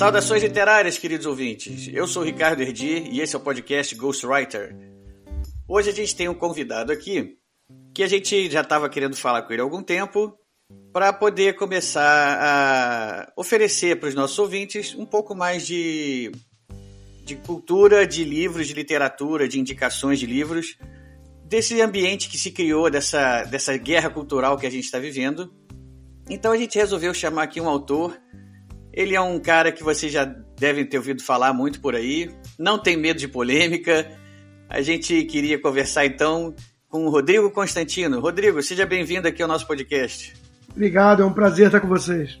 Saudações literárias, queridos ouvintes. Eu sou Ricardo Erdi e esse é o podcast Ghostwriter. Hoje a gente tem um convidado aqui que a gente já estava querendo falar com ele há algum tempo para poder começar a oferecer para os nossos ouvintes um pouco mais de, de cultura, de livros, de literatura, de indicações de livros, desse ambiente que se criou, dessa, dessa guerra cultural que a gente está vivendo. Então a gente resolveu chamar aqui um autor ele é um cara que vocês já devem ter ouvido falar muito por aí, não tem medo de polêmica. A gente queria conversar então com o Rodrigo Constantino. Rodrigo, seja bem-vindo aqui ao nosso podcast. Obrigado, é um prazer estar com vocês.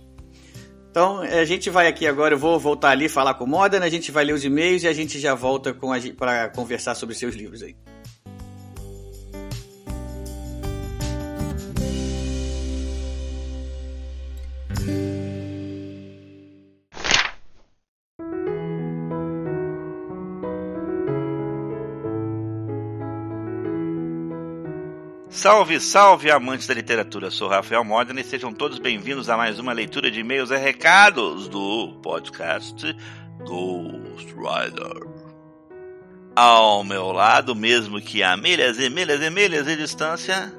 Então, a gente vai aqui agora, eu vou voltar ali falar com o Modena, a gente vai ler os e-mails e a gente já volta para conversar sobre seus livros aí. Salve, salve, amantes da literatura! Sou Rafael Modena e sejam todos bem-vindos a mais uma leitura de e-mails e recados do podcast Ghost Rider. Ao meu lado, mesmo que a milhas e milhas e milhas de distância,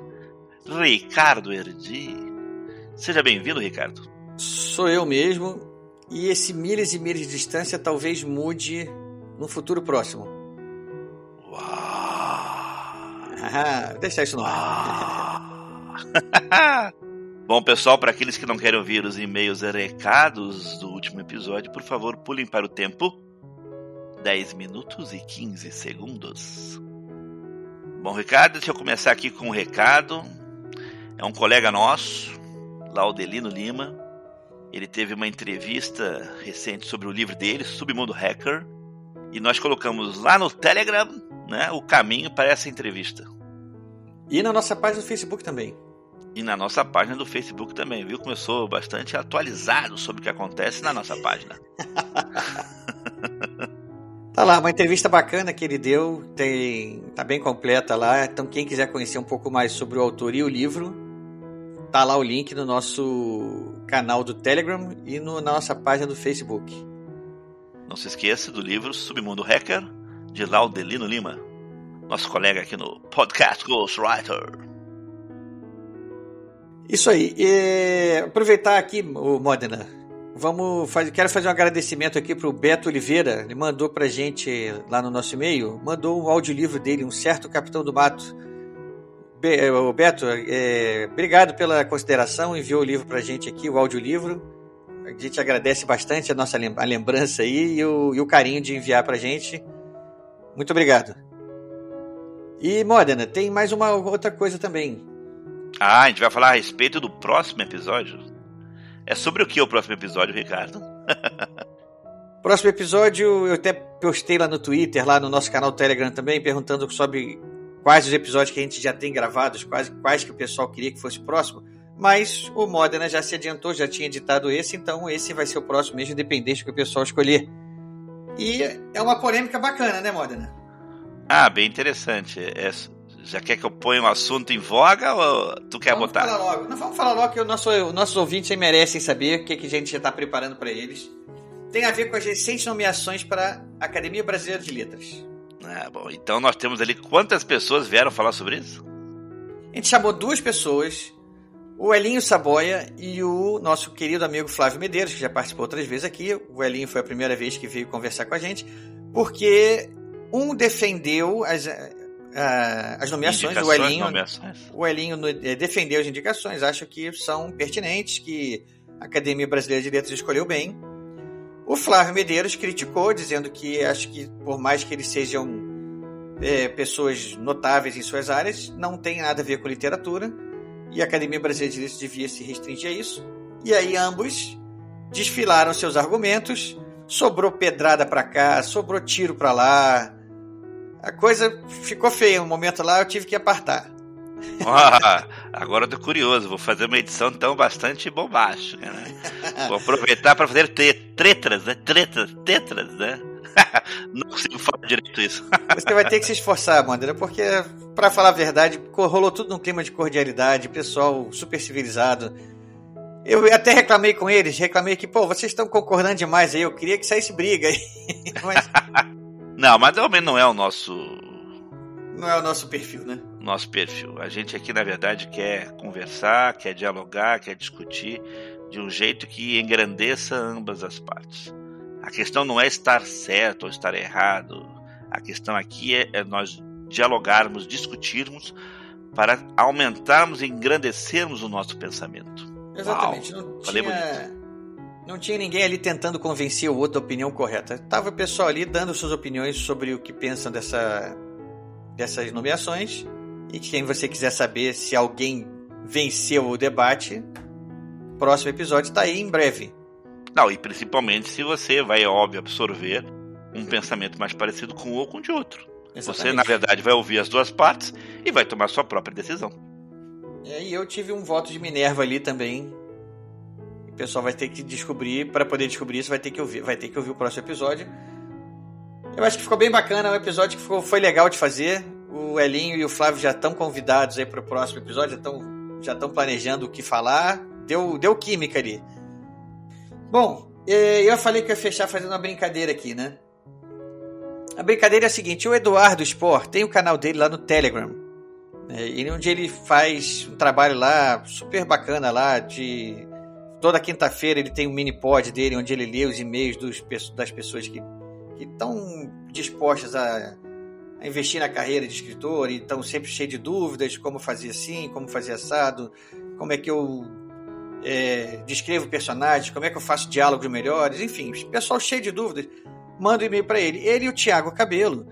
Ricardo Erdi. Seja bem-vindo, Ricardo. Sou eu mesmo, e esse milhas e milhas de distância talvez mude no futuro próximo. Ah, deixa isso no ar. Bom, pessoal, para aqueles que não querem ouvir os e-mails recados do último episódio, por favor, pulem para o tempo. 10 minutos e 15 segundos. Bom, Ricardo, deixa eu começar aqui com um recado. É um colega nosso, Laudelino Lima. Ele teve uma entrevista recente sobre o livro dele, Submundo Hacker. E nós colocamos lá no Telegram né, o caminho para essa entrevista. E na nossa página do Facebook também. E na nossa página do Facebook também, viu? Começou bastante atualizado sobre o que acontece na nossa página. tá lá, uma entrevista bacana que ele deu, tem, tá bem completa lá. Então quem quiser conhecer um pouco mais sobre o autor e o livro, tá lá o link no nosso canal do Telegram e no, na nossa página do Facebook. Não se esqueça do livro Submundo Hacker, de Laudelino Lima, nosso colega aqui no podcast Ghostwriter. Isso aí. E aproveitar aqui, o Modena, vamos fazer, quero fazer um agradecimento aqui para o Beto Oliveira. Ele mandou para gente lá no nosso e-mail, mandou um audiolivro dele, um certo Capitão do Mato. Be, o Beto, é, obrigado pela consideração, enviou o livro para gente aqui, o audiolivro. A gente agradece bastante a nossa lembrança aí e o, e o carinho de enviar para gente. Muito obrigado. E, Modena, tem mais uma outra coisa também. Ah, a gente vai falar a respeito do próximo episódio. É sobre o que o próximo episódio, Ricardo? próximo episódio, eu até postei lá no Twitter, lá no nosso canal Telegram também, perguntando sobre quais os episódios que a gente já tem gravados, quais, quais que o pessoal queria que fosse próximo. Mas o Modena já se adiantou, já tinha editado esse, então esse vai ser o próximo mesmo, independente do que o pessoal escolher. E é uma polêmica bacana, né, Modena? Ah, bem interessante. É, já quer que eu ponha um assunto em voga ou tu quer vamos botar? Falar logo. Não, vamos falar logo que o nosso, os nossos ouvintes merecem saber o que, que a gente já está preparando para eles. Tem a ver com as recentes nomeações para a Academia Brasileira de Letras. Ah, bom. Então nós temos ali quantas pessoas vieram falar sobre isso? A gente chamou duas pessoas, o Elinho Saboia e o nosso querido amigo Flávio Medeiros, que já participou outras vezes aqui. O Elinho foi a primeira vez que veio conversar com a gente, porque um defendeu as, as nomeações, o Elinho, nomeações. o Elinho defendeu as indicações, acha que são pertinentes, que a Academia Brasileira de Letras escolheu bem. O Flávio Medeiros criticou, dizendo que acho que por mais que eles sejam é, pessoas notáveis em suas áreas, não tem nada a ver com literatura e a Academia Brasileira de Letras devia se restringir a isso. E aí ambos desfilaram seus argumentos, sobrou pedrada pra cá, sobrou tiro pra lá. A coisa ficou feia. Um momento lá eu tive que apartar. Ah, agora eu tô curioso, vou fazer uma edição então bastante bombástica, né? Vou aproveitar para fazer tretas, né? Tretas, tetras, né? Não consigo falar direito isso. Você vai ter que se esforçar, Mandra, porque, para falar a verdade, rolou tudo num clima de cordialidade, pessoal super civilizado. Eu até reclamei com eles, reclamei que, pô, vocês estão concordando demais aí, eu queria que saísse briga aí. Mas... Não, mas também não é o nosso. Não é o nosso perfil, né? Nosso perfil. A gente aqui, na verdade, quer conversar, quer dialogar, quer discutir de um jeito que engrandeça ambas as partes. A questão não é estar certo ou estar errado. A questão aqui é, é nós dialogarmos, discutirmos para aumentarmos e engrandecermos o nosso pensamento. Exatamente. Uau, não, tinha, não tinha ninguém ali tentando convencer o outro da opinião correta. Tava o pessoal ali dando suas opiniões sobre o que pensam dessa, dessas nomeações. E quem você quiser saber se alguém venceu o debate, próximo episódio está aí em breve. Não, e principalmente se você vai, óbvio, absorver um pensamento mais parecido com um ou com o de outro. Exatamente. Você, na verdade, vai ouvir as duas partes e vai tomar sua própria decisão. É, e eu tive um voto de Minerva ali também. O pessoal vai ter que descobrir, para poder descobrir isso, vai ter que ouvir, vai ter que ouvir o próximo episódio. Eu acho que ficou bem bacana, é um episódio que ficou, foi legal de fazer. O Elinho e o Flávio já estão convidados aí para o próximo episódio, já estão já estão planejando o que falar. Deu, deu química ali. Bom, é, eu falei que ia fechar fazendo uma brincadeira aqui, né? A brincadeira é a seguinte: o Eduardo Sport tem o canal dele lá no Telegram. É, onde ele faz um trabalho lá super bacana lá de toda quinta-feira ele tem um mini pod dele onde ele lê os e-mails dos, das pessoas que estão dispostas a, a, investir na carreira de escritor e estão sempre cheios de dúvidas como fazer assim, como fazer assado, como é que eu é, descrevo personagens, como é que eu faço diálogos melhores, enfim, pessoal cheio de dúvidas, manda um e-mail para ele. Ele e o Tiago Cabelo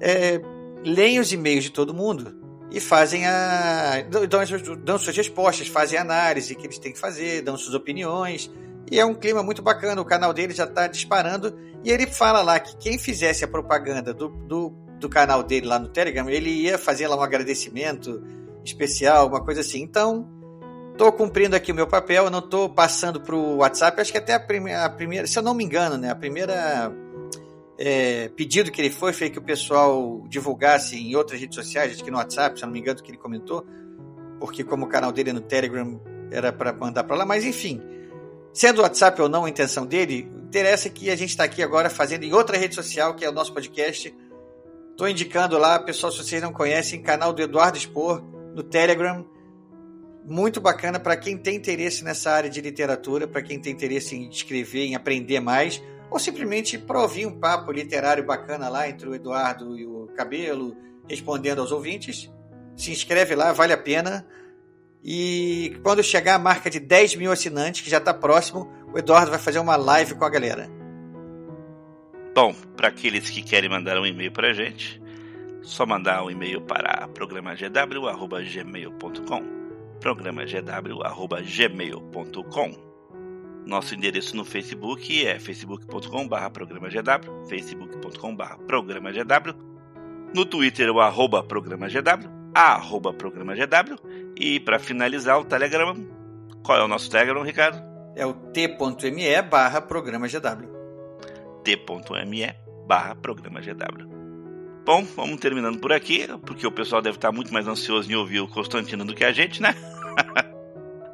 é, leem os e-mails de todo mundo e fazem a. Dão, dão suas respostas, fazem a análise que eles têm que fazer, dão suas opiniões. E é um clima muito bacana. O canal dele já está disparando. E ele fala lá que quem fizesse a propaganda do, do, do, canal dele lá no Telegram, ele ia fazer lá um agradecimento especial, uma coisa assim. Então, estou cumprindo aqui o meu papel. Eu não estou passando para o WhatsApp. Acho que até a, prime a primeira, se eu não me engano, né? A primeira é, pedido que ele foi foi que o pessoal divulgasse em outras redes sociais, acho que no WhatsApp, se não me engano, que ele comentou, porque como o canal dele é no Telegram era para mandar para lá, mas enfim, sendo o WhatsApp ou não a intenção dele, interessa que a gente está aqui agora fazendo em outra rede social, que é o nosso podcast. Estou indicando lá, pessoal, se vocês não conhecem, canal do Eduardo Expor no Telegram. Muito bacana para quem tem interesse nessa área de literatura, para quem tem interesse em escrever, em aprender mais ou simplesmente para ouvir um papo literário bacana lá entre o Eduardo e o Cabelo, respondendo aos ouvintes. Se inscreve lá, vale a pena. E quando chegar a marca de 10 mil assinantes, que já está próximo, o Eduardo vai fazer uma live com a galera. Bom, para aqueles que querem mandar um e-mail para a gente, só mandar um e-mail para programagw.gmail.com programagw.gmail.com nosso endereço no Facebook é facebook.com.br programagw, facebook.com.br programagw. No Twitter, o arroba programagw, arroba programagw. E para finalizar, o Telegram. Qual é o nosso Telegram, Ricardo? É o t.me barra programagw. t.me barra programagw. Bom, vamos terminando por aqui, porque o pessoal deve estar muito mais ansioso em ouvir o Constantino do que a gente, né?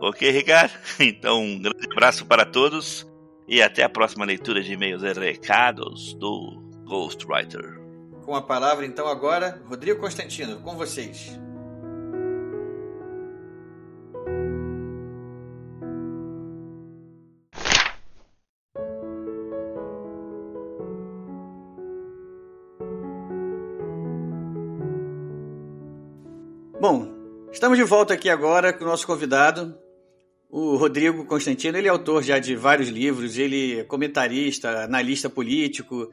Ok, Ricardo? Então, um grande abraço para todos e até a próxima leitura de e-mails e recados do Ghostwriter. Com a palavra, então, agora, Rodrigo Constantino, com vocês. Estamos de volta aqui agora com o nosso convidado, o Rodrigo Constantino, ele é autor já de vários livros, ele é comentarista, analista político,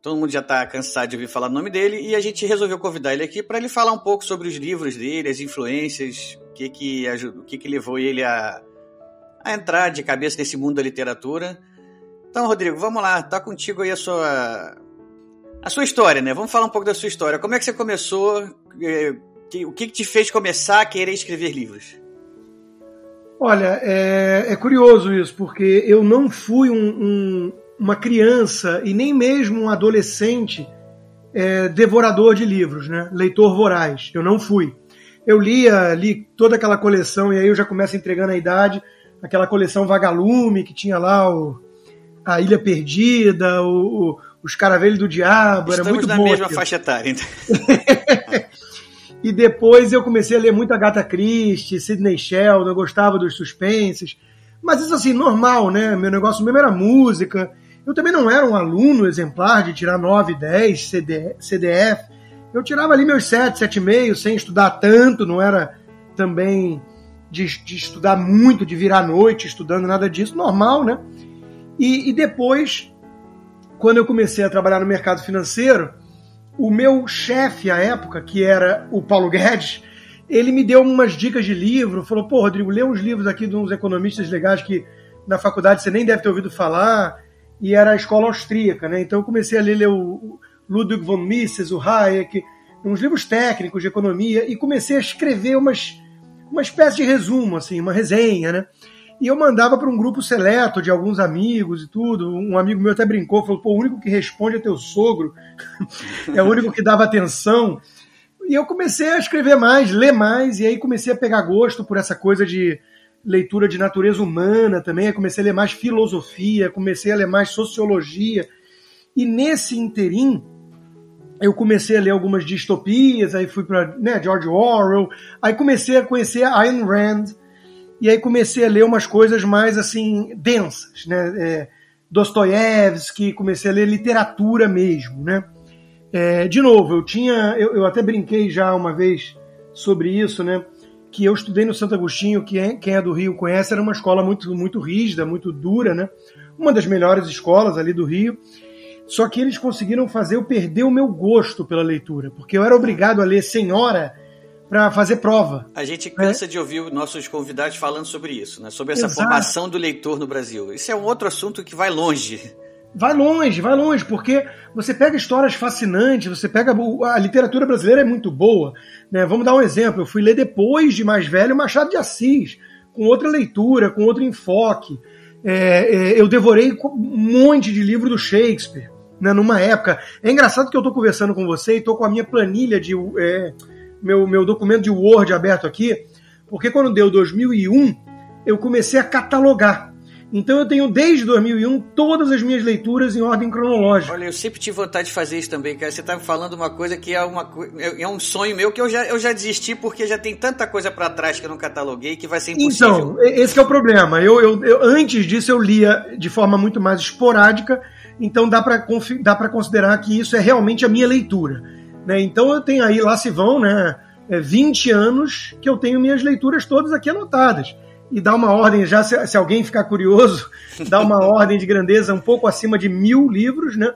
todo mundo já está cansado de ouvir falar o nome dele, e a gente resolveu convidar ele aqui para ele falar um pouco sobre os livros dele, as influências, o que que, ajudou, o que, que levou ele a, a entrar de cabeça nesse mundo da literatura. Então, Rodrigo, vamos lá, tá contigo aí a sua a sua história, né? Vamos falar um pouco da sua história. Como é que você começou? É, o que, que te fez começar a querer escrever livros? Olha, é, é curioso isso, porque eu não fui um, um, uma criança e nem mesmo um adolescente é, devorador de livros, né? Leitor voraz. Eu não fui. Eu lia, li toda aquela coleção e aí eu já começo entregando a idade, aquela coleção Vagalume que tinha lá o, a Ilha Perdida, o, o os Caravelhos do Diabo, Estamos era muito na bom. mesma aquilo. faixa etária. Então. e depois eu comecei a ler muito Agatha Christie, Sidney Sheldon, eu gostava dos suspenses. Mas isso assim, normal, né? Meu negócio mesmo era música. Eu também não era um aluno exemplar de tirar 9, 10, CD, CDF. Eu tirava ali meus 7, 7,5, sem estudar tanto, não era também de, de, estudar muito, de virar noite estudando, nada disso, normal, né? E, e depois quando eu comecei a trabalhar no mercado financeiro, o meu chefe à época, que era o Paulo Guedes, ele me deu umas dicas de livro, falou: pô, Rodrigo, lê uns livros aqui de uns economistas legais que na faculdade você nem deve ter ouvido falar, e era a escola austríaca, né? Então eu comecei a ler, ler o Ludwig von Mises, o Hayek, uns livros técnicos de economia, e comecei a escrever umas, uma espécie de resumo, assim, uma resenha, né? E eu mandava para um grupo seleto de alguns amigos e tudo. Um amigo meu até brincou, falou: pô, o único que responde é teu sogro, é o único que dava atenção. E eu comecei a escrever mais, ler mais, e aí comecei a pegar gosto por essa coisa de leitura de natureza humana também. Aí comecei a ler mais filosofia, comecei a ler mais sociologia. E nesse interim, eu comecei a ler algumas distopias, aí fui para né, George Orwell, aí comecei a conhecer a Ayn Rand, e aí comecei a ler umas coisas mais assim densas, né? É, Dostoiévski, comecei a ler literatura mesmo, né? É, de novo, eu tinha, eu, eu, até brinquei já uma vez sobre isso, né? Que eu estudei no Santo Agostinho, que é, quem é do Rio conhece, era uma escola muito, muito rígida, muito dura, né? Uma das melhores escolas ali do Rio. Só que eles conseguiram fazer eu perder o meu gosto pela leitura, porque eu era obrigado a ler Senhora para fazer prova. A gente cansa é. de ouvir nossos convidados falando sobre isso, né? sobre essa Exato. formação do leitor no Brasil. Isso é um outro assunto que vai longe. Vai longe, vai longe, porque você pega histórias fascinantes, você pega. A literatura brasileira é muito boa. Né? Vamos dar um exemplo. Eu fui ler depois de mais velho Machado de Assis, com outra leitura, com outro enfoque. É, é, eu devorei um monte de livro do Shakespeare, né, numa época. É engraçado que eu estou conversando com você e estou com a minha planilha de. É, meu, meu documento de Word aberto aqui, porque quando deu 2001, eu comecei a catalogar. Então eu tenho desde 2001 todas as minhas leituras em ordem cronológica. Olha, eu sempre tive vontade de fazer isso também, cara. Você estava falando uma coisa que é, uma, é, é um sonho meu que eu já, eu já desisti porque já tem tanta coisa para trás que eu não cataloguei que vai ser impossível. Então, esse é o problema. Eu, eu, eu, antes disso eu lia de forma muito mais esporádica, então dá para considerar que isso é realmente a minha leitura. Né? Então eu tenho aí, lá se vão, né, 20 é, anos que eu tenho minhas leituras todas aqui anotadas. E dá uma ordem, já se, se alguém ficar curioso, dá uma ordem de grandeza um pouco acima de mil livros, né?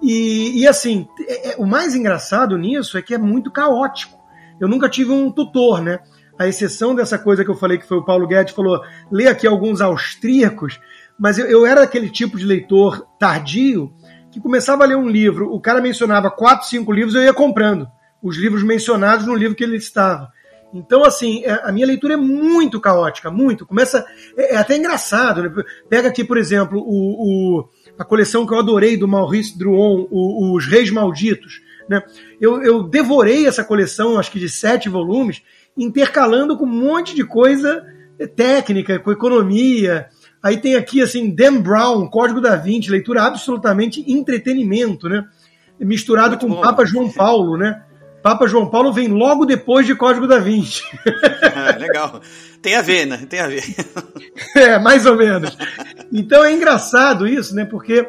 E, e assim, é, é, o mais engraçado nisso é que é muito caótico. Eu nunca tive um tutor, né? A exceção dessa coisa que eu falei, que foi o Paulo Guedes, falou, lê aqui alguns austríacos, mas eu, eu era aquele tipo de leitor tardio que começava a ler um livro, o cara mencionava quatro, cinco livros, eu ia comprando os livros mencionados no livro que ele estava. Então, assim, é, a minha leitura é muito caótica, muito. Começa. É, é até engraçado. Né? Pega aqui, por exemplo, o, o, a coleção que eu adorei do Maurice Druon, o, Os Reis Malditos. Né? Eu, eu devorei essa coleção, acho que de sete volumes, intercalando com um monte de coisa técnica, com economia, Aí tem aqui, assim, Dan Brown, Código da Vinci, leitura absolutamente entretenimento, né? Misturado Muito com bom. Papa João Paulo, né? Papa João Paulo vem logo depois de Código da Vinci. Ah, legal. Tem a ver, né? Tem a ver. é, mais ou menos. Então é engraçado isso, né? Porque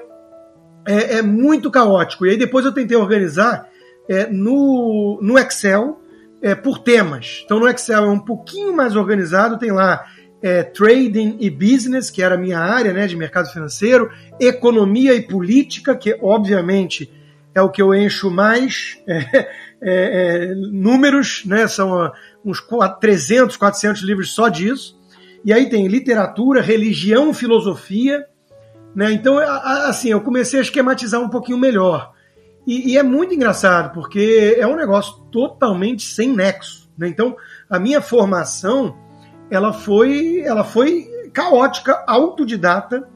é, é muito caótico. E aí depois eu tentei organizar é, no, no Excel é, por temas. Então no Excel é um pouquinho mais organizado, tem lá é, trading e business, que era a minha área né, de mercado financeiro, economia e política, que obviamente é o que eu encho mais é, é, é números, né, são uns 300, 400 livros só disso. E aí tem literatura, religião, filosofia, Né? Então, assim, eu comecei a esquematizar um pouquinho melhor. E, e, é muito engraçado, porque é um negócio totalmente sem nexo. Né? Então, a minha formação ela foi, ela foi caótica, autodidata,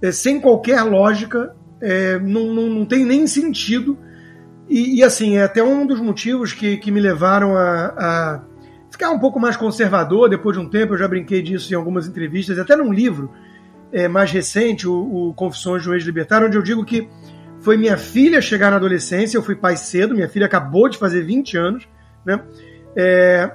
é, sem qualquer lógica, é, não, não, não, tem nem sentido. E, e, assim, é até um dos motivos que, que me levaram a, a, ficar um pouco mais conservador depois de um tempo. Eu já brinquei disso em algumas entrevistas, até num livro é, mais recente, o, o Confissões de um Ex-Libertário, onde eu digo que foi minha filha chegar na adolescência, eu fui pai cedo, minha filha acabou de fazer 20 anos, né? É,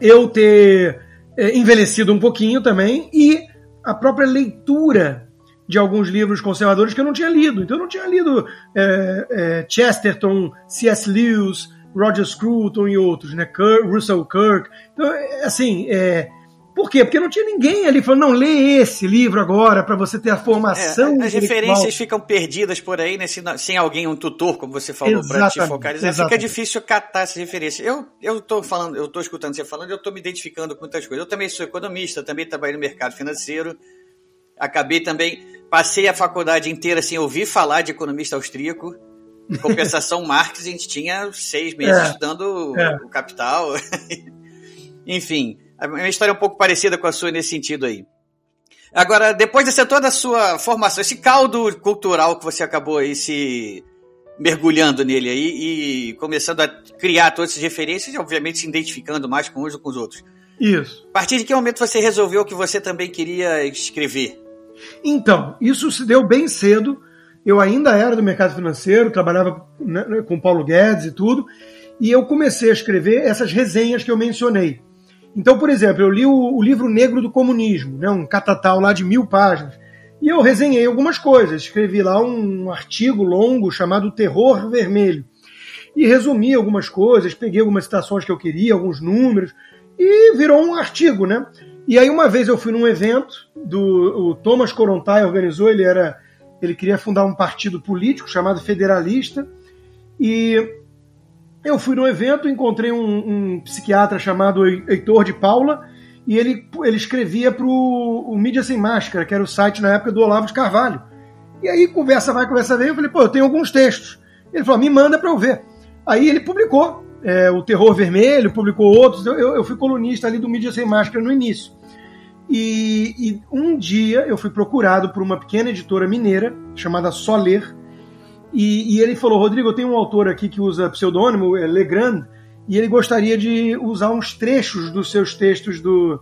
eu ter é, envelhecido um pouquinho também e a própria leitura de alguns livros conservadores que eu não tinha lido. Então eu não tinha lido é, é, Chesterton, C.S. Lewis, Roger Scruton e outros, né? Kirk, Russell Kirk. Então, é, assim, é, por quê? Porque não tinha ninguém ali falando, não, lê esse livro agora para você ter a formação. É, as referências ficam perdidas por aí, né? sem alguém, um tutor, como você falou, para te focalizar. Fica difícil catar essas referências. Eu, eu tô falando, eu tô escutando você falando, eu tô me identificando com muitas coisas. Eu também sou economista, também trabalho no mercado financeiro. Acabei também, passei a faculdade inteira sem ouvir falar de economista austríaco. Em compensação, Marx, a gente tinha seis meses é, estudando é. o capital. Enfim. A minha história é um pouco parecida com a sua nesse sentido aí. Agora, depois dessa toda a sua formação, esse caldo cultural que você acabou aí se mergulhando nele aí e começando a criar todas essas referências e, obviamente, se identificando mais com uns ou com os outros. Isso. A partir de que momento você resolveu que você também queria escrever? Então, isso se deu bem cedo. Eu ainda era do mercado financeiro, trabalhava né, com Paulo Guedes e tudo, e eu comecei a escrever essas resenhas que eu mencionei. Então, por exemplo, eu li o, o livro Negro do Comunismo, né, um catatal lá de mil páginas, e eu resenhei algumas coisas. Escrevi lá um artigo longo chamado Terror Vermelho. E resumi algumas coisas, peguei algumas citações que eu queria, alguns números, e virou um artigo, né? E aí uma vez eu fui num evento do o Thomas Korontai organizou, ele era ele queria fundar um partido político chamado Federalista e eu fui no evento, encontrei um, um psiquiatra chamado Heitor de Paula e ele, ele escrevia para o Mídia Sem Máscara, que era o site na época do Olavo de Carvalho. E aí, conversa vai, conversa vem, eu falei, pô, eu tenho alguns textos. Ele falou, me manda para eu ver. Aí ele publicou é, o Terror Vermelho, publicou outros. Eu, eu, fui colunista ali do Mídia Sem Máscara no início. E, e um dia eu fui procurado por uma pequena editora mineira chamada Soler, e, e, ele falou: Rodrigo, eu tenho um autor aqui que usa pseudônimo, é Legrand, e ele gostaria de usar uns trechos dos seus textos do,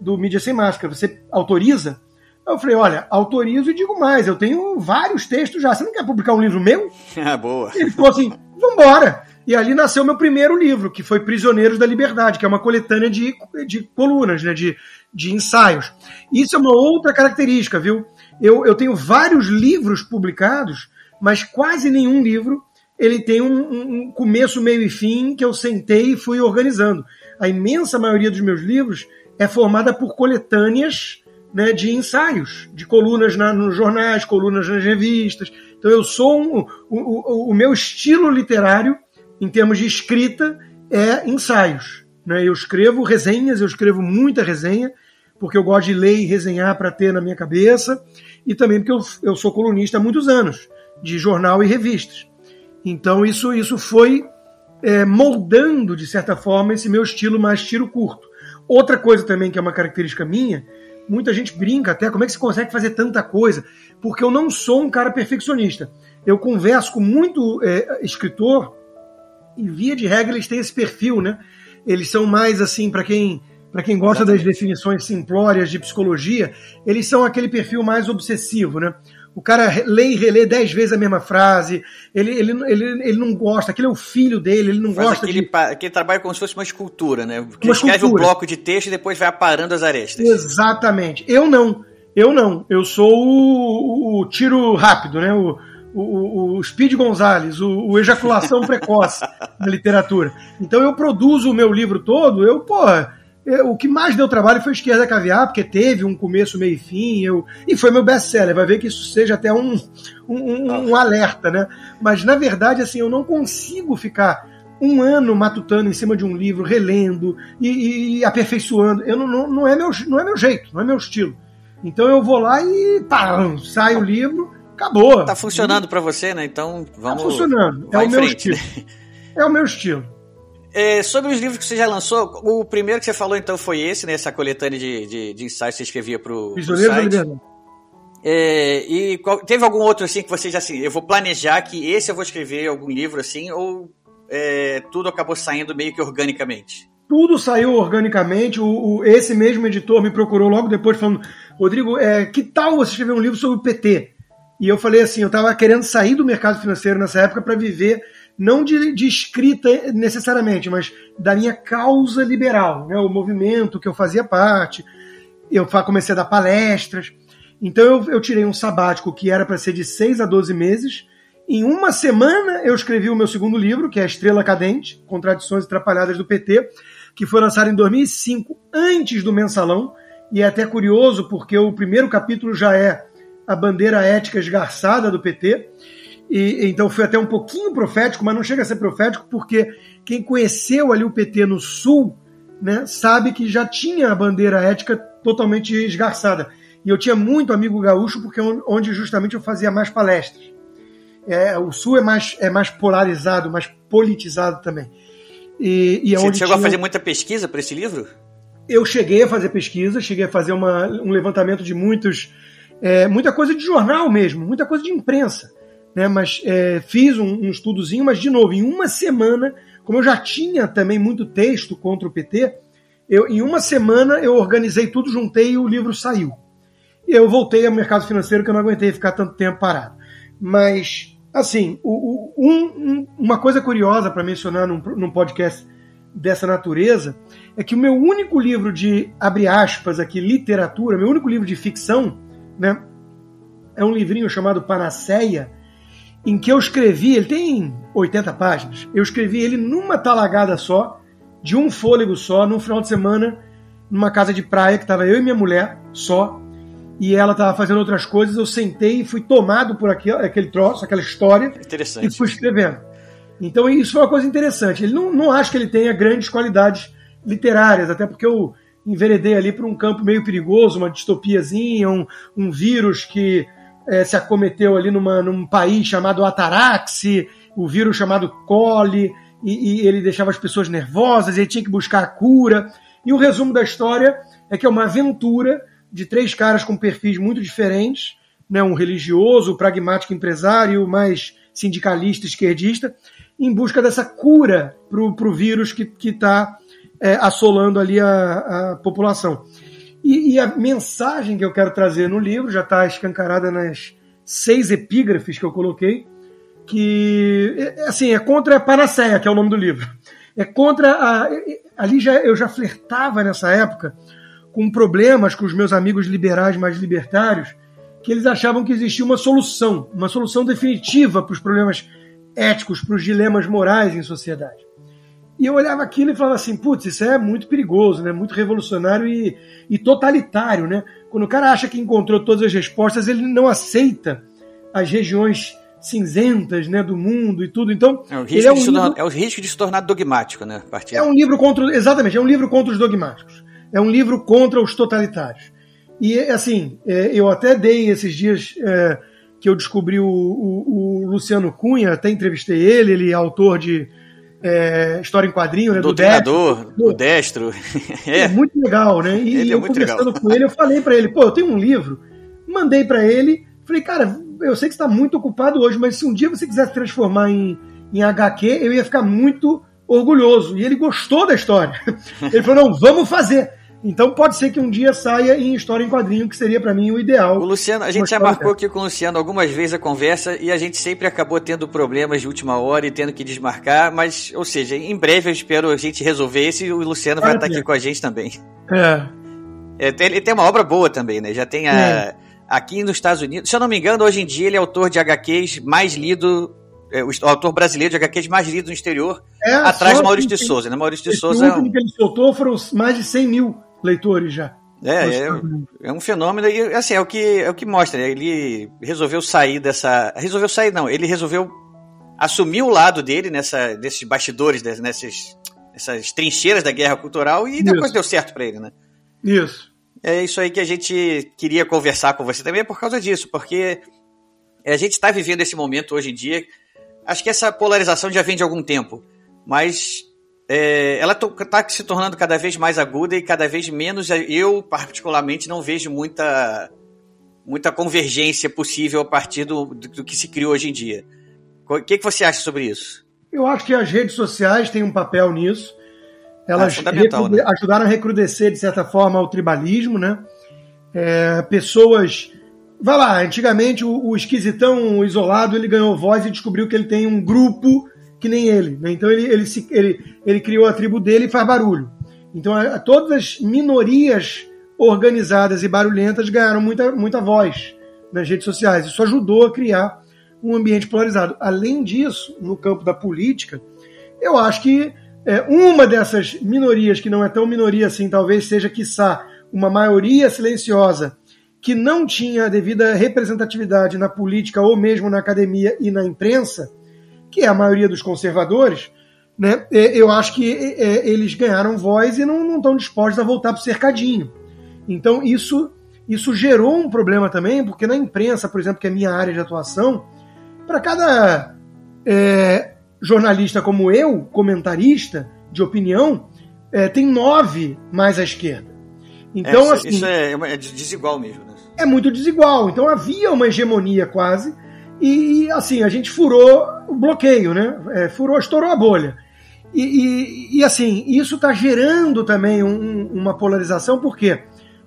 do Mídia Sem Máscara. Você autoriza? Eu falei: olha, autorizo e digo mais, eu tenho vários textos já. Você não quer publicar um livro meu? Ah, boa. Ele falou assim: vambora. E ali nasceu meu primeiro livro, que foi Prisioneiros da Liberdade, que é uma coletânea de, de colunas, né, de, de ensaios. Isso é uma outra característica, viu? Eu, eu tenho vários livros publicados mas quase nenhum livro ele tem um, um, começo, meio e fim que eu sentei e fui organizando. A imensa maioria dos meus livros é formada por coletâneas né, de ensaios, de colunas na, nos jornais, colunas nas revistas. Então eu sou um, o, o, o, meu estilo literário, em termos de escrita, é ensaios. Né? Eu escrevo resenhas, eu escrevo muita resenha, porque eu gosto de ler e resenhar para ter na minha cabeça, e também porque eu, eu sou colunista há muitos anos de jornal e revistas. Então isso, isso foi é, moldando, de certa forma, esse meu estilo mais tiro curto. Outra coisa também que é uma característica minha, muita gente brinca até, como é que você consegue fazer tanta coisa? Porque eu não sou um cara perfeccionista. Eu converso com muito é, escritor e, via de regra, eles têm esse perfil, né? Eles são mais assim, para quem para quem gosta das definições simplórias de psicologia, eles são aquele perfil mais obsessivo, né? O cara lê e relê dez vezes a mesma frase, ele, ele, ele, ele não gosta, aquele é o filho dele, ele não Faz gosta aquele, de... aquele trabalho como se fosse uma escultura, né? Que uma escreve escultura. um bloco de texto e depois vai aparando as arestas. Exatamente. Eu não. Eu não. Eu sou o, o, o tiro rápido, né? O, o, o Speed Gonzalez, o, o ejaculação precoce da literatura. Então eu produzo o meu livro todo, eu, porra é, o que mais deu trabalho foi Esquerda Caviar, porque teve um começo, meio e fim, eu, e foi meu best-seller. Vai ver que isso seja até um, um, um, alerta, né? Mas, na verdade, assim, eu não consigo ficar um ano matutando em cima de um livro, relendo e, e aperfeiçoando. Eu não, não, não, é meu, não é meu jeito, não é meu estilo. Então eu vou lá e pá, sai o livro, acabou. Tá funcionando para você, né? Então vamos. Tá funcionando. É o meu frente, estilo. Né? É o meu estilo. É, sobre os livros que você já lançou, o primeiro que você falou então foi esse, né? Essa coletânea de, de, de ensaios que você escrevia pro, Prisioneiro pro site. É, e qual, teve algum outro assim que você já assim, eu vou planejar que esse eu vou escrever algum livro assim, ou é, tudo acabou saindo meio que organicamente? Tudo saiu organicamente. O, o, esse mesmo editor me procurou logo depois falando, Rodrigo, é, que tal você escrever um livro sobre o PT? E eu falei assim, eu estava querendo sair do mercado financeiro nessa época para viver não de, de, escrita necessariamente, mas da minha causa liberal, né? o movimento que eu fazia parte. Eu comecei a dar palestras. Então eu, eu tirei um sabático que era para ser de 6 a 12 meses. Em uma semana eu escrevi o meu segundo livro, que é Estrela Cadente, Contradições Atrapalhadas do PT, que foi lançado em 2005, antes do Mensalão. E é até curioso porque o primeiro capítulo já é a bandeira ética esgarçada do PT. E, então foi até um pouquinho profético, mas não chega a ser profético porque quem conheceu ali o PT no Sul né, sabe que já tinha a bandeira ética totalmente esgarçada. E eu tinha muito amigo gaúcho, porque é onde justamente eu fazia mais palestras. É, o Sul é mais, é mais polarizado, mais politizado também. E, e é Você chegou tinha... a fazer muita pesquisa para esse livro? Eu cheguei a fazer pesquisa, cheguei a fazer uma, um levantamento de muitos. É, muita coisa de jornal mesmo, muita coisa de imprensa. Né? Mas é, fiz um, um estudozinho, mas de novo, em uma semana, como eu já tinha também muito texto contra o PT, eu, em uma semana eu organizei tudo, juntei e o livro saiu. Eu voltei ao mercado financeiro que eu não aguentei ficar tanto tempo parado. Mas, assim, o, o, um, uma coisa curiosa para mencionar num, num podcast dessa natureza é que o meu único livro de, abre aspas aqui, literatura, meu único livro de ficção, né, é um livrinho chamado Panaceia, em que eu escrevi, ele tem 80 páginas, eu escrevi ele numa talagada só, de um fôlego só, num final de semana, numa casa de praia que estava eu e minha mulher só, e ela estava fazendo outras coisas, eu sentei e fui tomado por aquele, aquele troço, aquela história, e fui escrevendo. Então isso foi uma coisa interessante. Ele não, não acho que ele tenha grandes qualidades literárias, até porque eu enveredei ali para um campo meio perigoso, uma distopiazinha, um, um vírus que é, se acometeu ali numa, num país chamado Ataraxi, o vírus chamado Coli, e, e ele deixava as pessoas nervosas, ele tinha que buscar a cura. E o resumo da história é que é uma aventura de três caras com perfis muito diferentes, né, um religioso, pragmático empresário, mais sindicalista, esquerdista, em busca dessa cura para o vírus que está é, assolando ali a, a população. E, e, a mensagem que eu quero trazer no livro já está escancarada nas seis epígrafes que eu coloquei, que é, assim é contra a panaceia, que é o nome do livro. É contra a ali já eu já flertava nessa época com problemas com os meus amigos liberais mais libertários, que eles achavam que existia uma solução, uma solução definitiva para os problemas éticos, para os dilemas morais em sociedade. E eu olhava aquilo e falava assim, putz, isso é muito perigoso, né? muito revolucionário e, e totalitário. Né? Quando o cara acha que encontrou todas as respostas, ele não aceita as regiões cinzentas né, do mundo e tudo. Então, é o risco, é um livro... é o risco de se tornar dogmático, né? É um livro contra. Exatamente, é um livro contra os dogmáticos é um livro contra os totalitários. E, assim, é, eu até dei esses dias é, que eu descobri o, o, o, Luciano Cunha, até entrevistei ele, ele é autor de é, História em Quadrinho, né, do Destro. Do Destro. é. é. muito legal, né? E ele é eu muito conversando legal. com ele, eu falei para ele, pô, eu tenho um livro, mandei para ele, falei, cara, eu sei que você está muito ocupado hoje, mas se um dia você quiser se transformar em, em HQ, eu ia ficar muito orgulhoso. E ele gostou da história. Ele falou, não, vamos fazer. Então pode ser que um dia saia em história em quadrinho, que seria para mim o ideal. O Luciano, a gente já marcou aqui com o Luciano algumas vezes a conversa e a gente sempre acabou tendo problemas de última hora e tendo que desmarcar, mas, ou seja, em breve eu espero a gente resolver esse e o Luciano vai estar aqui com a gente também. É. é ele tem uma obra boa também, né? Já tem a. É. Aqui nos Estados Unidos, se eu não me engano, hoje em dia ele é autor de HQs mais lido é, o autor brasileiro de HQs mais lido no exterior, é, atrás do Maurício de Souza. Né? Maurício de Souza. O último é um... que ele soltou foram mais de 100 mil leitores já. É, é, é, um fenômeno e assim, é o que é o que mostra, né? ele resolveu sair dessa, resolveu sair não, ele resolveu assumir o lado dele nessa desses bastidores, nessas essas trincheiras da guerra cultural e depois Isso. deu certo para ele, né? Isso. É isso aí que a gente queria conversar com você também, é por causa disso, porque a gente está vivendo esse momento hoje em dia. Acho que essa polarização já vem de algum tempo, mas é, ela está se tornando cada vez mais aguda e cada vez menos. Eu, particularmente, não vejo muita, muita convergência possível a partir do, do, do que se criou hoje em dia. O que, que você acha sobre isso? Eu acho que as redes sociais têm um papel nisso. Elas ah, né? ajudaram a recrudescer, de certa forma, o tribalismo, né? É, pessoas. Vai lá, antigamente o, o, esquisitão isolado ele ganhou voz e descobriu que ele tem um grupo que nem ele. Né? Então ele, ele, se, ele, ele criou a tribo dele e faz barulho. Então a, a, todas as minorias organizadas e barulhentas ganharam muita, muita voz nas redes sociais. Isso ajudou a criar um ambiente polarizado. Além disso, no campo da política, eu acho que é, uma dessas minorias, que não é tão minoria assim, talvez seja, quiçá, uma maioria silenciosa que não tinha a devida representatividade na política ou mesmo na academia e na imprensa, que é a maioria dos conservadores, né, é, eu acho que é, eles ganharam voz e não, não estão dispostos a voltar para o cercadinho. Então isso, isso gerou um problema também, porque na imprensa, por exemplo, que é a minha área de atuação, para cada é, jornalista como eu, comentarista de opinião, é, tem nove mais à esquerda. Então, é, assim, isso é, é, desigual mesmo. Né? É muito desigual. Então havia uma hegemonia quase. E, assim, a gente furou o bloqueio, né? É, furou, estourou a bolha. E, e, e assim, isso está gerando também um, uma polarização, porque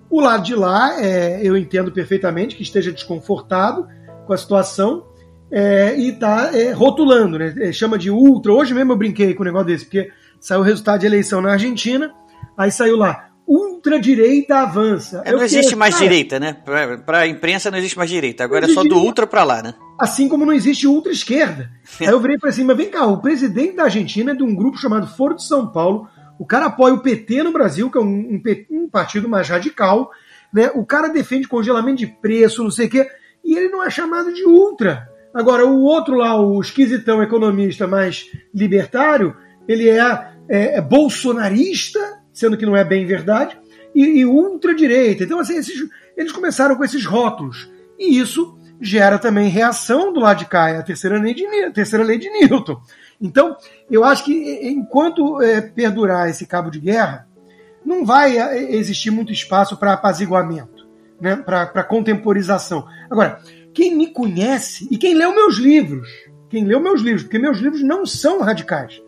o lado de lá, é, eu entendo perfeitamente que esteja desconfortado com a situação, é, e está é, rotulando, né? É, chama de ultra. Hoje mesmo eu brinquei com um negócio desse, porque saiu o resultado de eleição na Argentina, aí saiu lá, ultradireita avança. É, não existe mais cara, direita, né? Para a imprensa não existe mais direita, agora é só do ultra para lá, né? Assim como não existe ultra esquerda. aí eu virei para cima, vem cá, o presidente da Argentina é de um grupo chamado Foro de São Paulo, o cara apoia o PT no Brasil, que é um, um, um partido mais radical, né? O cara defende congelamento de preço, não sei o quê, e ele não é chamado de ultra. Agora, o outro lá, o esquisitão economista mais libertário, ele é, é, é bolsonarista, sendo que não é bem verdade, e, e ultradireita. Então, assim, esses, eles começaram com esses rótulos. E isso gera também reação do lado de cá, é a terceira lei de, terceira lei de Newton. Então, eu acho que enquanto é, perdurar esse cabo de guerra, não vai é, existir muito espaço para apaziguamento, né? para contemporização. Agora, quem me conhece e quem leu meus livros, quem leu meus livros, porque meus livros não são radicais.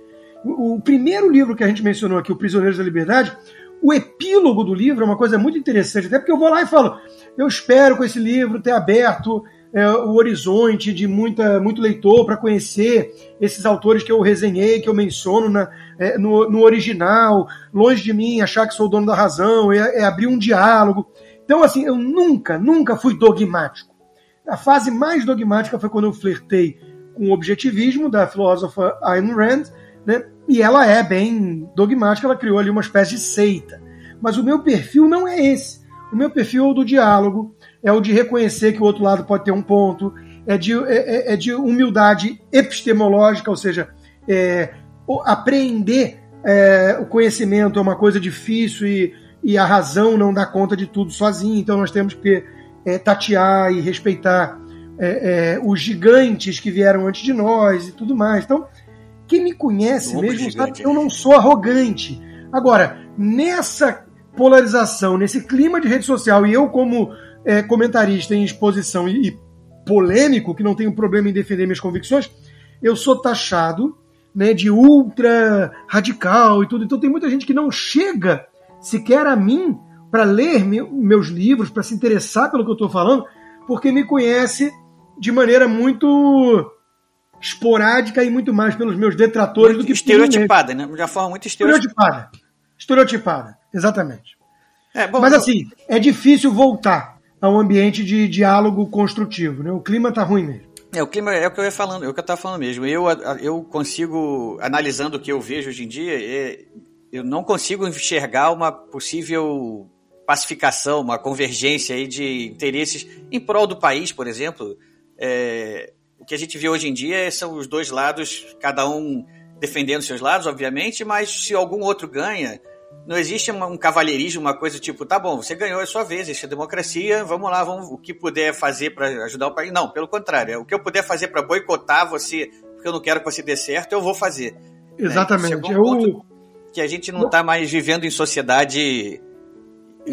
O, o primeiro livro que a gente mencionou aqui, O Prisioneiros da Liberdade, o epílogo do livro é uma coisa muito interessante, até porque eu vou lá e falo, eu espero com esse livro ter aberto é, o horizonte de muita, muito leitor para conhecer esses autores que eu resenhei, que eu menciono na, é, no, no, original, longe de mim achar que sou o dono da razão, é, é abrir um diálogo. Então, assim, eu nunca, nunca fui dogmático. A fase mais dogmática foi quando eu flertei com o objetivismo da filósofa Ayn Rand, né? E ela é bem dogmática, ela criou ali uma espécie de seita. Mas o meu perfil não é esse. O meu perfil é o do diálogo, é o de reconhecer que o outro lado pode ter um ponto, é de, é, é, é de humildade epistemológica, ou seja, é, apreender é, o conhecimento é uma coisa difícil e, e a razão não dá conta de tudo sozinho, então nós temos que é, tatear e respeitar os gigantes que vieram antes de nós e tudo mais. Então, quem me conhece mesmo sabe que eu não sou arrogante. Agora, nessa polarização, nesse clima de rede social, e eu, como é, comentarista em exposição e, e polêmico, que não tenho problema em defender minhas convicções, eu sou taxado né, de ultra radical e tudo. Então tem muita gente que não chega sequer a mim para ler meus livros, para se interessar pelo que eu estou falando, porque me conhece de maneira muito esporádica e muito mais pelos meus detratores muito do que estereotipada, né? De uma forma muito estereotipada. Estereotipada, exatamente. É, bom, Mas assim, é difícil voltar a um ambiente de diálogo construtivo, né? O clima tá ruim mesmo. É, o clima é o que eu ia falando, é o que eu estava falando mesmo. Eu, eu consigo, analisando o que eu vejo hoje em dia, é, eu não consigo enxergar uma possível pacificação, uma convergência aí de interesses em prol do país, por exemplo. É, o que a gente vê hoje em dia são os dois lados, cada um defendendo seus lados, obviamente, mas se algum outro ganha, Não existe um cavalheirismo, uma coisa tipo, tá bom, você ganhou a sua vez, isso é democracia, vamos lá, vamos o que puder fazer para ajudar o país. Não, pelo contrário, é o que eu puder fazer para boicotar você, porque eu não quero que você dê certo, eu vou fazer. Exatamente. Né? Chegou um ponto que a gente não está mais vivendo em sociedade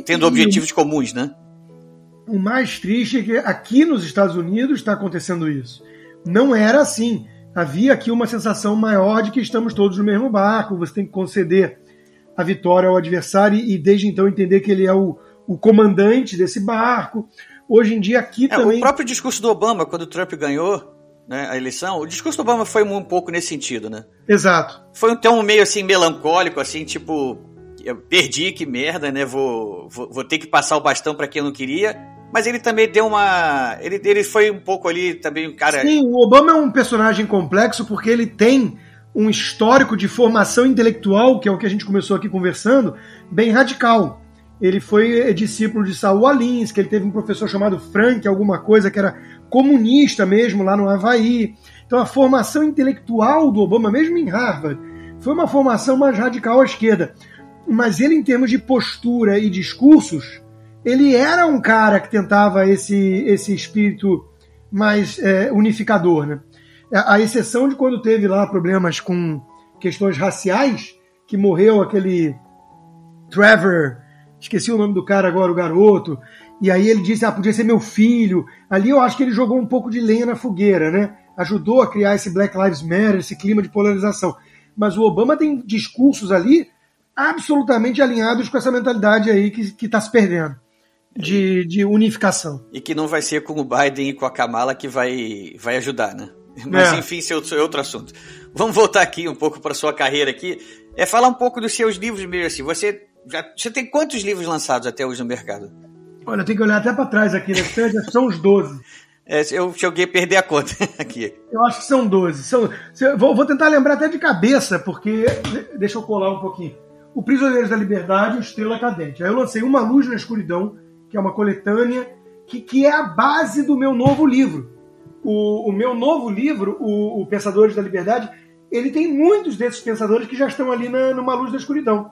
tendo objetivos comuns, né? O mais triste é que aqui nos Estados Unidos está acontecendo isso. Não era assim. Havia aqui uma sensação maior de que estamos todos no mesmo barco, você tem que conceder a vitória ao adversário e desde então entender que ele é o, o comandante desse barco. Hoje em dia aqui é, também. O próprio discurso do Obama, quando o Trump ganhou né, a eleição, o discurso do Obama foi um pouco nesse sentido, né? Exato. Foi um tom meio assim melancólico, assim, tipo, eu perdi, que merda, né? Vou, vou, vou ter que passar o bastão para quem eu não queria. Mas ele também deu uma. Ele, ele foi um pouco ali também cara. Sim, o Obama é um personagem complexo porque ele tem um histórico de formação intelectual, que é o que a gente começou aqui conversando, bem radical. Ele foi discípulo de Saul Alinsky, ele teve um professor chamado Frank, alguma coisa que era comunista mesmo lá no Havaí. Então a formação intelectual do Obama, mesmo em Harvard, foi uma formação mais radical à esquerda. Mas ele, em termos de postura e discursos, ele era um cara que tentava esse, esse espírito mais é, unificador, né? A exceção de quando teve lá problemas com questões raciais, que morreu aquele Trevor, esqueci o nome do cara agora, o garoto, e aí ele disse, ah, podia ser meu filho. Ali eu acho que ele jogou um pouco de lenha na fogueira, né? Ajudou a criar esse Black Lives Matter, esse clima de polarização. Mas o Obama tem discursos ali absolutamente alinhados com essa mentalidade aí que está se perdendo. De, de unificação. E que não vai ser com o Biden e com a Kamala que vai, vai ajudar, né? Mas é. enfim, isso é outro assunto. Vamos voltar aqui um pouco para sua carreira aqui. É falar um pouco dos seus livros mesmo assim. Você já você tem quantos livros lançados até hoje no mercado? Olha, eu tenho que olhar até para trás aqui, né? São uns 12. É, eu cheguei a perder a conta aqui. Eu acho que são 12. São, vou, vou, tentar lembrar até de cabeça, porque. Deixa eu colar um pouquinho. O Prisioneiros da Liberdade e o Estrela Cadente. Aí eu lancei Uma Luz na Escuridão, que é uma coletânea, que, que é a base do meu novo livro o, o meu novo livro, o, o, Pensadores da Liberdade, ele tem muitos desses pensadores que já estão ali na, numa luz da escuridão,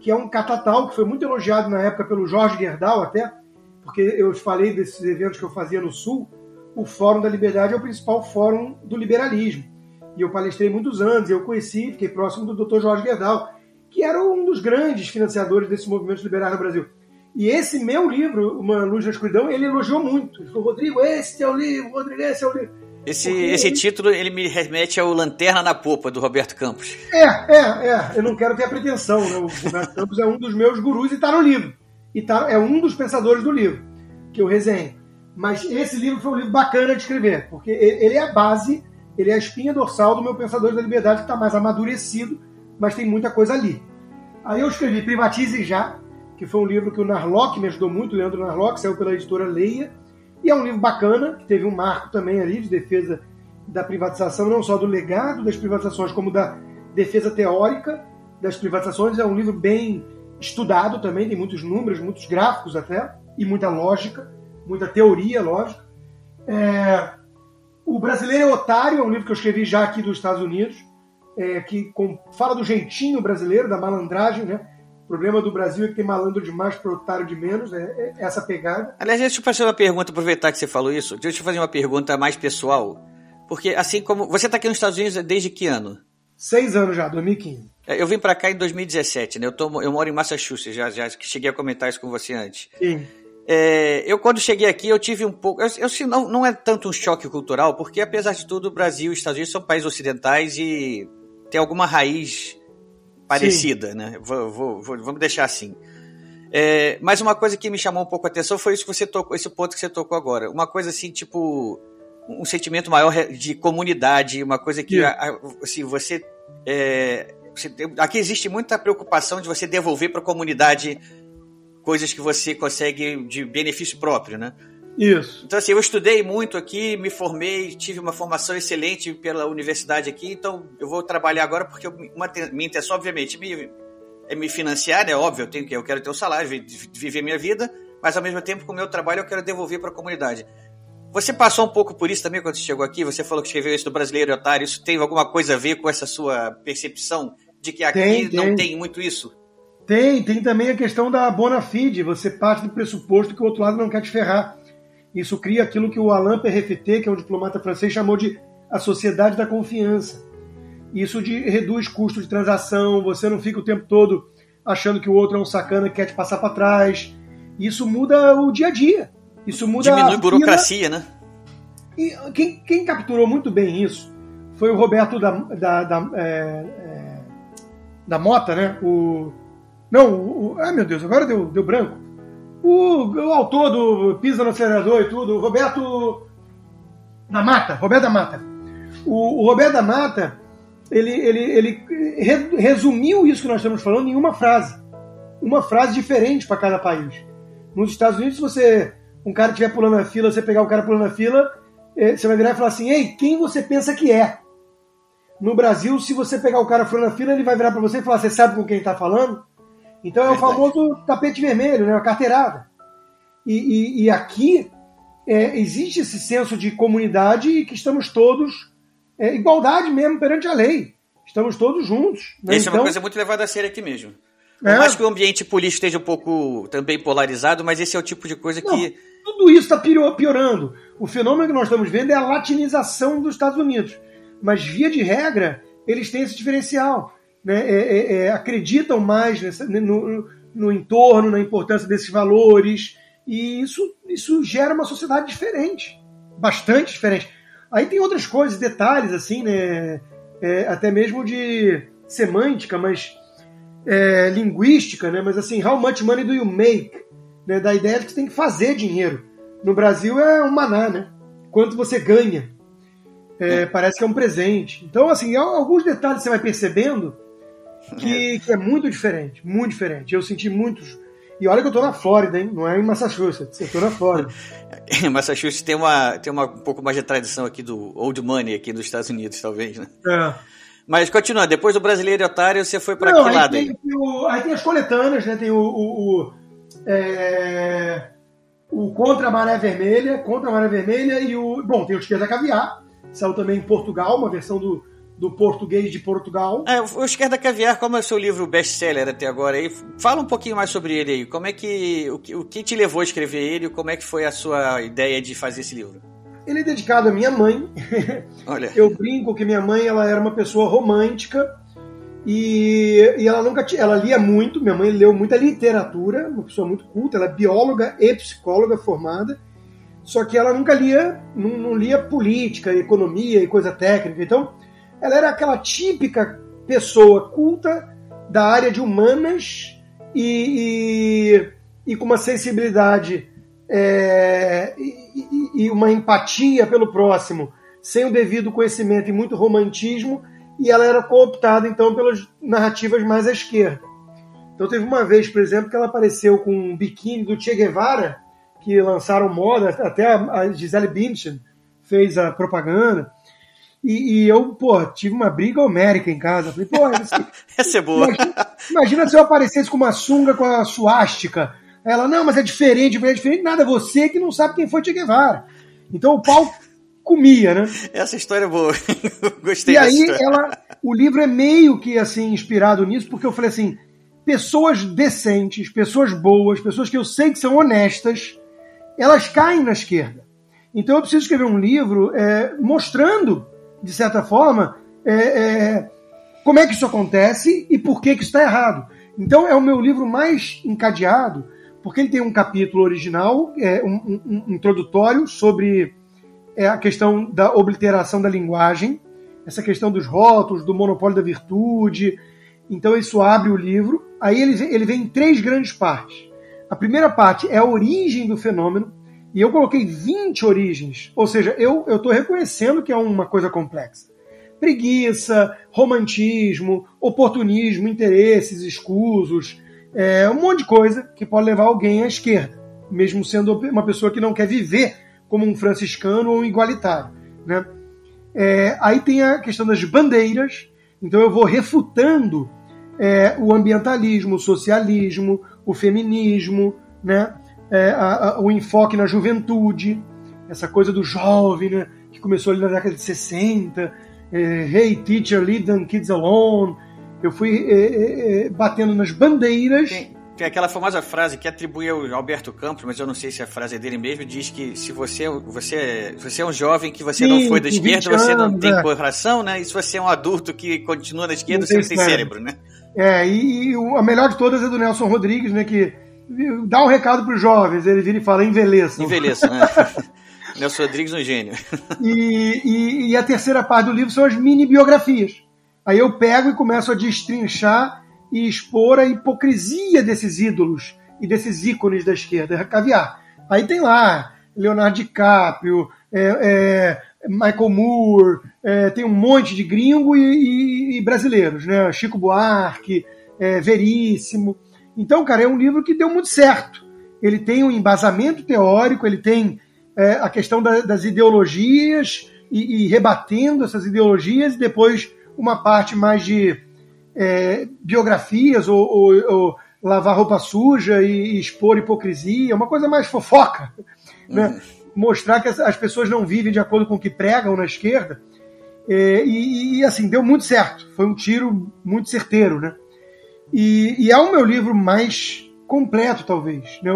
que é um catatal que foi muito elogiado na época pelo Jorge Gerdau até, porque eu falei desses eventos que eu fazia no Sul, o Fórum da Liberdade é o principal fórum do liberalismo. E eu palestrei muitos anos, eu conheci, fiquei próximo do Dr. Jorge Gerdau, que era um dos grandes financiadores desse movimento liberal no Brasil. E esse meu livro, Uma Luz na Escuridão, ele elogiou muito. Ele falou, Rodrigo, esse é o livro, Rodrigo, esse é o livro. Esse, esse título ele me remete ao Lanterna na Popa, do Roberto Campos. É, é, é. Eu não quero ter a pretensão. Né? O Roberto Campos é um dos meus gurus e está no livro. E tá, é um dos pensadores do livro, que eu resenho. Mas esse livro foi um livro bacana de escrever, porque ele é a base, ele é a espinha dorsal do meu Pensador da Liberdade, que está mais amadurecido, mas tem muita coisa ali. Aí eu escrevi Privatize Já, que foi um livro que o Narlock me ajudou muito, Leandro Narlock, saiu pela editora Leia. E é um livro bacana, que teve um marco também ali de defesa da privatização, não só do legado das privatizações, como da defesa teórica das privatizações. É um livro bem estudado também, tem muitos números, muitos gráficos até, e muita lógica, muita teoria lógica. É... O Brasileiro é Otário é um livro que eu escrevi já aqui dos Estados Unidos, é, que com... fala do jeitinho brasileiro, da malandragem, né? O problema do Brasil é que tem malandro demais para otário de menos, é, é essa pegada. Aliás, deixa eu fazer uma pergunta, aproveitar que você falou isso. Deixa eu fazer uma pergunta mais pessoal. Porque assim como. Você está aqui nos Estados Unidos desde que ano? Seis anos já, 2015. É, eu vim para cá em 2017, né? Eu, tô, eu moro em Massachusetts, já, já cheguei a comentar isso com você antes. Sim. É, eu, quando cheguei aqui, eu tive um pouco. Eu, eu, não, não é tanto um choque cultural, porque apesar de tudo, o Brasil e os Estados Unidos são países ocidentais e tem alguma raiz parecida, Sim. né? Vou, vou, vou, vamos deixar assim. É, mas uma coisa que me chamou um pouco a atenção foi isso que você tocou, esse ponto que você tocou agora. Uma coisa assim, tipo, um sentimento maior de comunidade, uma coisa que yeah. assim, você, é, você, Aqui existe muita preocupação de você devolver para a comunidade coisas que você consegue de benefício próprio, né? Isso. Então, assim, eu estudei muito aqui, me formei, tive uma formação excelente pela universidade aqui, então eu vou trabalhar agora porque uma, minha intenção, obviamente, me, é me financiar, é óbvio, eu, tenho, eu quero ter o um salário, viver minha vida, mas ao mesmo tempo, com o meu trabalho, eu quero devolver para a comunidade. Você passou um pouco por isso também quando você chegou aqui? Você falou que escreveu isso do Brasileiro Otário. Isso tem alguma coisa a ver com essa sua percepção de que aqui tem, tem. não tem muito isso? Tem, tem também a questão da bona fide. Você parte do pressuposto que o outro lado não quer te ferrar. Isso cria aquilo que o Alain Perrefeté, que é um diplomata francês, chamou de a sociedade da confiança. Isso de, reduz custo de transação, você não fica o tempo todo achando que o outro é um sacana que quer te passar para trás. Isso muda o dia a dia. Isso muda Diminui a burocracia, né? E quem, quem, capturou muito bem isso foi o Roberto da, da, da, é, é, da Mota, né? O, não, o, ai meu Deus, agora deu, deu branco. O, o autor do Pisa no Acelerador e tudo, o Roberto da Mata, Roberto da Mata. O, o Roberto da Mata, ele, ele, ele resumiu isso que nós estamos falando em uma frase. Uma frase diferente para cada país. Nos Estados Unidos, se você um cara estiver pulando na fila, você pegar o cara pulando na fila, é, você vai virar e falar assim: Ei, quem você pensa que é? No Brasil, se você pegar o cara pulando na fila, ele vai virar para você e falar: Você sabe com quem está falando? Então é o famoso tapete vermelho, né? a carteirada. E, e, e aqui é, existe esse senso de comunidade e que estamos todos, é, igualdade mesmo perante a lei. Estamos todos juntos. Né? Isso então, é uma então coisa muito levada a sério aqui mesmo. Por é. mais que o ambiente político esteja um pouco também polarizado, mas esse é o tipo de coisa Não, que. Tudo isso está piorando. O fenômeno que nós estamos vendo é a latinização dos Estados Unidos. Mas, via de regra, eles têm esse diferencial né, é, é, é, acreditam mais nessa, no, no, entorno, na importância desses valores, e isso, isso gera uma sociedade diferente, bastante diferente. Aí tem outras coisas, detalhes, assim, né, é, até mesmo de semântica, mas é, linguística, né, mas assim, how much money do you make? Né, da ideia de que você tem que fazer dinheiro. No Brasil é um maná, né? Quanto você ganha. É, parece que é um presente. Então, assim, alguns detalhes você vai percebendo que, que é muito diferente, muito diferente. Eu senti muitos. E olha que eu tô na Flórida, hein? Não é em Massachusetts, eu tô na Flórida. Massachusetts tem uma, tem uma um pouco mais de tradição aqui do old money aqui nos Estados Unidos, talvez, né? É. Mas continua, depois do Brasileiro e Otário, você foi para que aí lado tem, aí? O, aí tem as coletâneas, né? Tem o, o, o, é, o Contra a Maré Vermelha, Contra a Maré Vermelha e o... Bom, tem o Esquerda Caviar, saiu também em Portugal, uma versão do, do português de Portugal. É, o Esquerda Caviar, como é o seu livro best-seller até agora aí, fala um pouquinho mais sobre ele aí. Como é que o, que o que te levou a escrever ele? Como é que foi a sua ideia de fazer esse livro? Ele é dedicado à minha mãe. Olha. Eu brinco que minha mãe ela era uma pessoa romântica e, e ela nunca ela lia muito. Minha mãe leu muita literatura, uma pessoa muito culta. Ela é bióloga e psicóloga formada. Só que ela nunca lia, não, não lia política, economia e coisa técnica. Então, ela era aquela típica pessoa culta da área de humanas e, e, e com uma sensibilidade é, e, e, uma empatia pelo próximo, sem o devido conhecimento e muito romantismo, e ela era cooptada então pelas narrativas mais à esquerda. Então teve uma vez, por exemplo, que ela apareceu com um biquíni do Che Guevara, que lançaram moda, até a Gisele Bündchen fez a propaganda. E, e, eu, pô, tive uma briga homérica em casa. Falei, pô, essa é boa. Imagina, imagina, se eu aparecesse com uma sunga com a suástica. Ela, não, mas é diferente, é diferente. Nada, você que não sabe quem foi Che Guevara. Então o pau comia, né? Essa história é boa. Gostei E aí, ela, o livro é meio que assim, inspirado nisso, porque eu falei assim: pessoas decentes, pessoas boas, pessoas que eu sei que são honestas, elas caem na esquerda. Então eu preciso escrever um livro é, mostrando de certa forma, é, é, como é que isso acontece e por que, que isso está errado. Então é o meu livro mais encadeado, porque ele tem um capítulo original, é, um, um, um introdutório sobre é, a questão da obliteração da linguagem, essa questão dos rótulos, do monopólio da virtude. Então isso abre o livro. Aí ele, ele vem em três grandes partes. A primeira parte é a origem do fenômeno, e eu coloquei 20 origens, ou seja, eu estou reconhecendo que é uma coisa complexa. Preguiça, romantismo, oportunismo, interesses escusos, é, um monte de coisa que pode levar alguém à esquerda, mesmo sendo uma pessoa que não quer viver como um franciscano ou um igualitário. Né? É, aí tem a questão das bandeiras, então eu vou refutando é, o ambientalismo, o socialismo, o feminismo, né? É, a, a, o enfoque na juventude, essa coisa do jovem, né, que começou ali na década de 60, é, Hey Teacher, Leave Them Kids Alone, Eu fui é, é, batendo nas bandeiras. Tem, tem, aquela famosa frase que atribui ao Alberto Campos, mas eu não sei se a frase é dele mesmo, diz que se você, você, você é um jovem que você Sim, não foi da esquerda, você não tem é. coração, né? E se você é um adulto que continua na esquerda, você não tem cérebro, né? É, e, e, a melhor de todas é do Nelson Rodrigues, né? Que dá um recado para os jovens, ele vira e fala, envelheça. Envelheça, né? Nelson Rodrigues um gênio. E, e, e, a terceira parte do livro são as mini biografias. Aí eu pego e começo a destrinchar e expor a hipocrisia desses ídolos e desses ícones da esquerda, caviar. Aí tem lá Leonardo DiCaprio, é, é, Michael Moore, é, tem um monte de gringo e, e, e brasileiros, né? Chico Buarque, é, Veríssimo. Então, cara, é um livro que deu muito certo. Ele tem um embasamento teórico, ele tem é, a questão da, das ideologias e, e, rebatendo essas ideologias, e depois uma parte mais de é, biografias ou, ou, ou, lavar roupa suja e, e, expor hipocrisia, uma coisa mais fofoca. Né? Uhum. Mostrar que as, as, pessoas não vivem de acordo com o que pregam na esquerda. É, e, e, assim, deu muito certo. Foi um tiro muito certeiro, né? E, e é o meu livro mais completo, talvez. Né?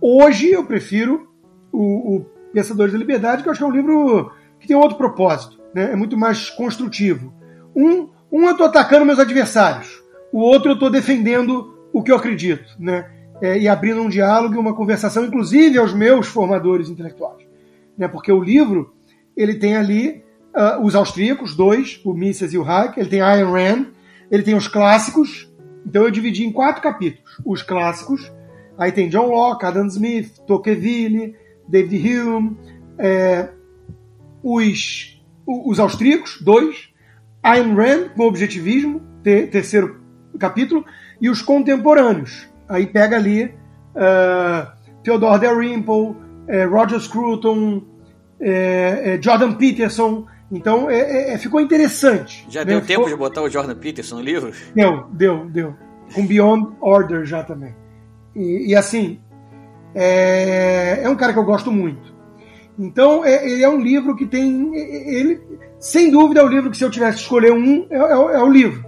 hoje eu prefiro o, o Pensadores da Liberdade, que eu acho que é um livro que tem outro propósito, né? é muito mais construtivo. Um, um eu estou atacando meus adversários, o outro eu estou defendendo o que eu acredito, né? É, e abrindo um diálogo e uma conversação, inclusive aos meus formadores intelectuais. Né? Porque o livro ele tem ali uh, os austríacos, dois, o Mises e o Hayek, ele tem Ayn Rand, ele tem os clássicos, então eu dividi em quatro capítulos. Os clássicos, aí tem John Locke, Adam Smith, Tocqueville, David Hume, é, os, os austríacos, dois, Ayn Rand, com objetivismo, ter, terceiro capítulo, e os contemporâneos. Aí pega ali uh, Theodore Dalrymple, uh, Roger Scruton, uh, Jordan Peterson. Então é, é, ficou interessante. Já né? deu tempo ficou... de botar o Jordan Peterson no livro? Deu, deu, deu. Com Beyond Order já também. E, e assim, é, é um cara que eu gosto muito. Então, é, ele é um livro que tem. Ele, sem dúvida, é o livro que, se eu tivesse que escolher um, é, é, é, o livro.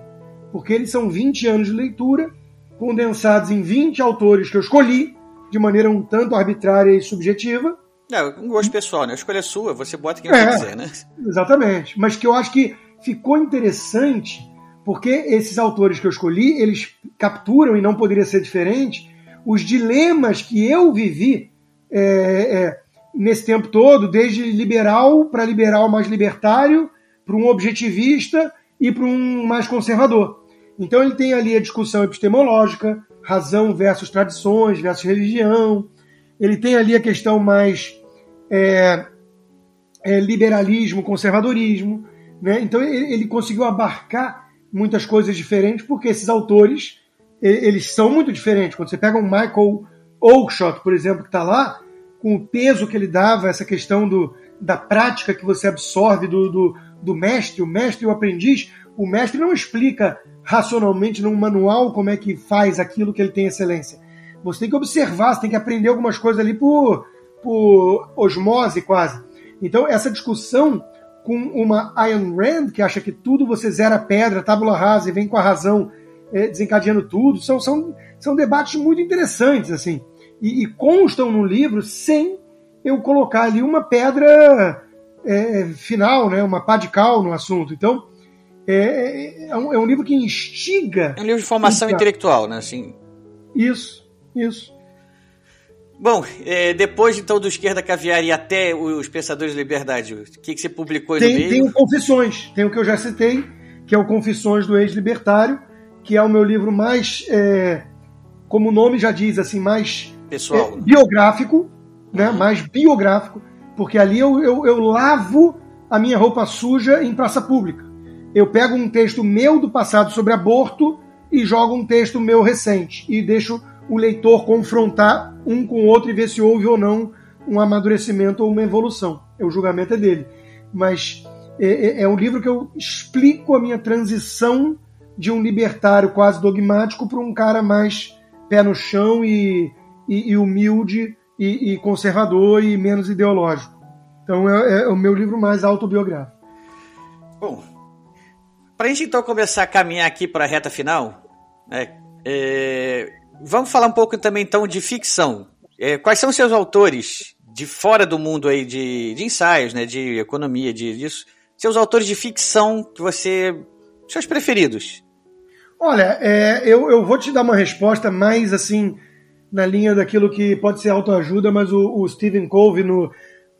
Porque eles são 20 anos de leitura, condensados em 20 autores que eu escolhi, de maneira um tanto arbitrária e subjetiva. É, um gosto pessoal, né? A escolha é sua, você bota quem é, você quiser, né? Exatamente. Mas que eu acho que ficou interessante, porque esses autores que eu escolhi, eles capturam, e não poderia ser diferente, os dilemas que eu vivi é, é, nesse tempo todo, desde liberal para liberal mais libertário, para um objetivista e para um mais conservador. Então ele tem ali a discussão epistemológica, razão versus tradições versus religião. Ele tem ali a questão mais é, é, liberalismo, conservadorismo. Né? Então ele, ele conseguiu abarcar muitas coisas diferentes porque esses autores eles são muito diferentes. Quando você pega um Michael Oakeshott, por exemplo, que está lá, com o peso que ele dava, essa questão do, da prática que você absorve do, do, do mestre, o mestre e o aprendiz, o mestre não explica racionalmente num manual como é que faz aquilo que ele tem excelência. Você tem que observar, você tem que aprender algumas coisas ali por, por osmose quase. Então, essa discussão com uma Ayn Rand, que acha que tudo você zera pedra, tábula rasa e vem com a razão é, desencadeando tudo. São, são, são debates muito interessantes, assim. E, e, constam no livro sem eu colocar ali uma pedra é, final, né, uma pá de cal no assunto. Então, é, é, um, é um, livro que instiga. É um livro de formação intelectual, né? Assim. Isso, isso. Bom, é, depois então do Esquerda Caviar e até os Pensadores de Liberdade, o que, que você publicou tem, no meio? Tem o Confissões, tem o que eu já citei, que é o Confissões do Ex-Libertário, que é o meu livro mais, é, como o nome já diz, assim, mais Pessoal. É, biográfico, né? Uhum. mais biográfico, porque ali eu, eu, eu lavo a minha roupa suja em praça pública. Eu pego um texto meu do passado sobre aborto e jogo um texto meu recente e deixo o leitor confrontar um com o outro e ver se houve ou não um amadurecimento ou uma evolução. O julgamento é dele. Mas é, é, é um livro que eu explico a minha transição de um libertário quase dogmático para um cara mais pé no chão e, e, e humilde e, e, conservador e menos ideológico. Então é, é, o meu livro mais autobiográfico. Bom, Para a gente então começar a caminhar aqui para a reta final, né, é, vamos falar um pouco também então de ficção. É, quais são seus autores de fora do mundo aí de, de ensaios, né, de economia, de, disso? Seus autores de ficção que você. seus preferidos? Olha, é, eu, eu vou te dar uma resposta mais assim, na linha daquilo que pode ser autoajuda, mas o, o Stephen Covey, no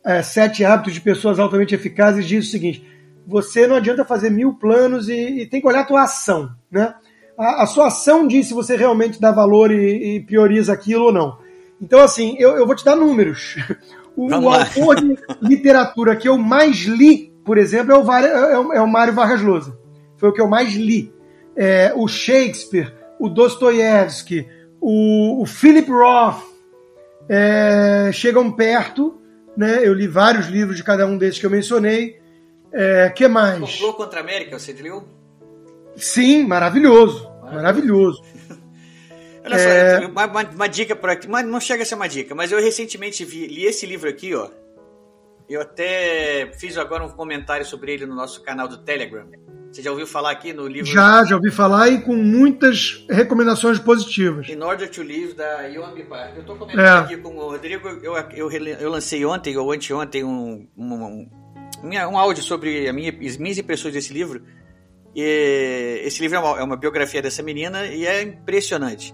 é, Sete Hábitos de Pessoas Altamente Eficazes, diz o seguinte: você não adianta fazer mil planos e, e tem que olhar a tua ação, né? A, a, sua ação diz se você realmente dá valor e, e prioriza aquilo ou não. Então, assim, eu, eu vou te dar números. O, o autor de literatura que eu mais li, por exemplo, é o, é o, é o Mário Vargas Llosa. Foi o que eu mais li. É, o Shakespeare, o Dostoiévski, o, o Philip Roth é, chegam perto. Né? Eu li vários livros de cada um desses que eu mencionei. É, que mais? Complô contra a América, você leu? Sim, maravilhoso. Maravilhoso. Olha é... só, uma, uma, uma, dica por aqui, mas não chega a ser uma dica, mas eu recentemente vi, li esse livro aqui, ó. Eu até fiz agora um comentário sobre ele no nosso canal do Telegram. Você já ouviu falar aqui no livro? Já, já ouvi falar e com muitas recomendações positivas. In Order to Live, da Yomi Park. Eu estou comentando é. aqui com o Rodrigo, eu, eu, eu lancei ontem ou anteontem um, um, um áudio sobre a minha, as minhas impressões desse livro. E esse livro é uma, é uma, biografia dessa menina e é impressionante.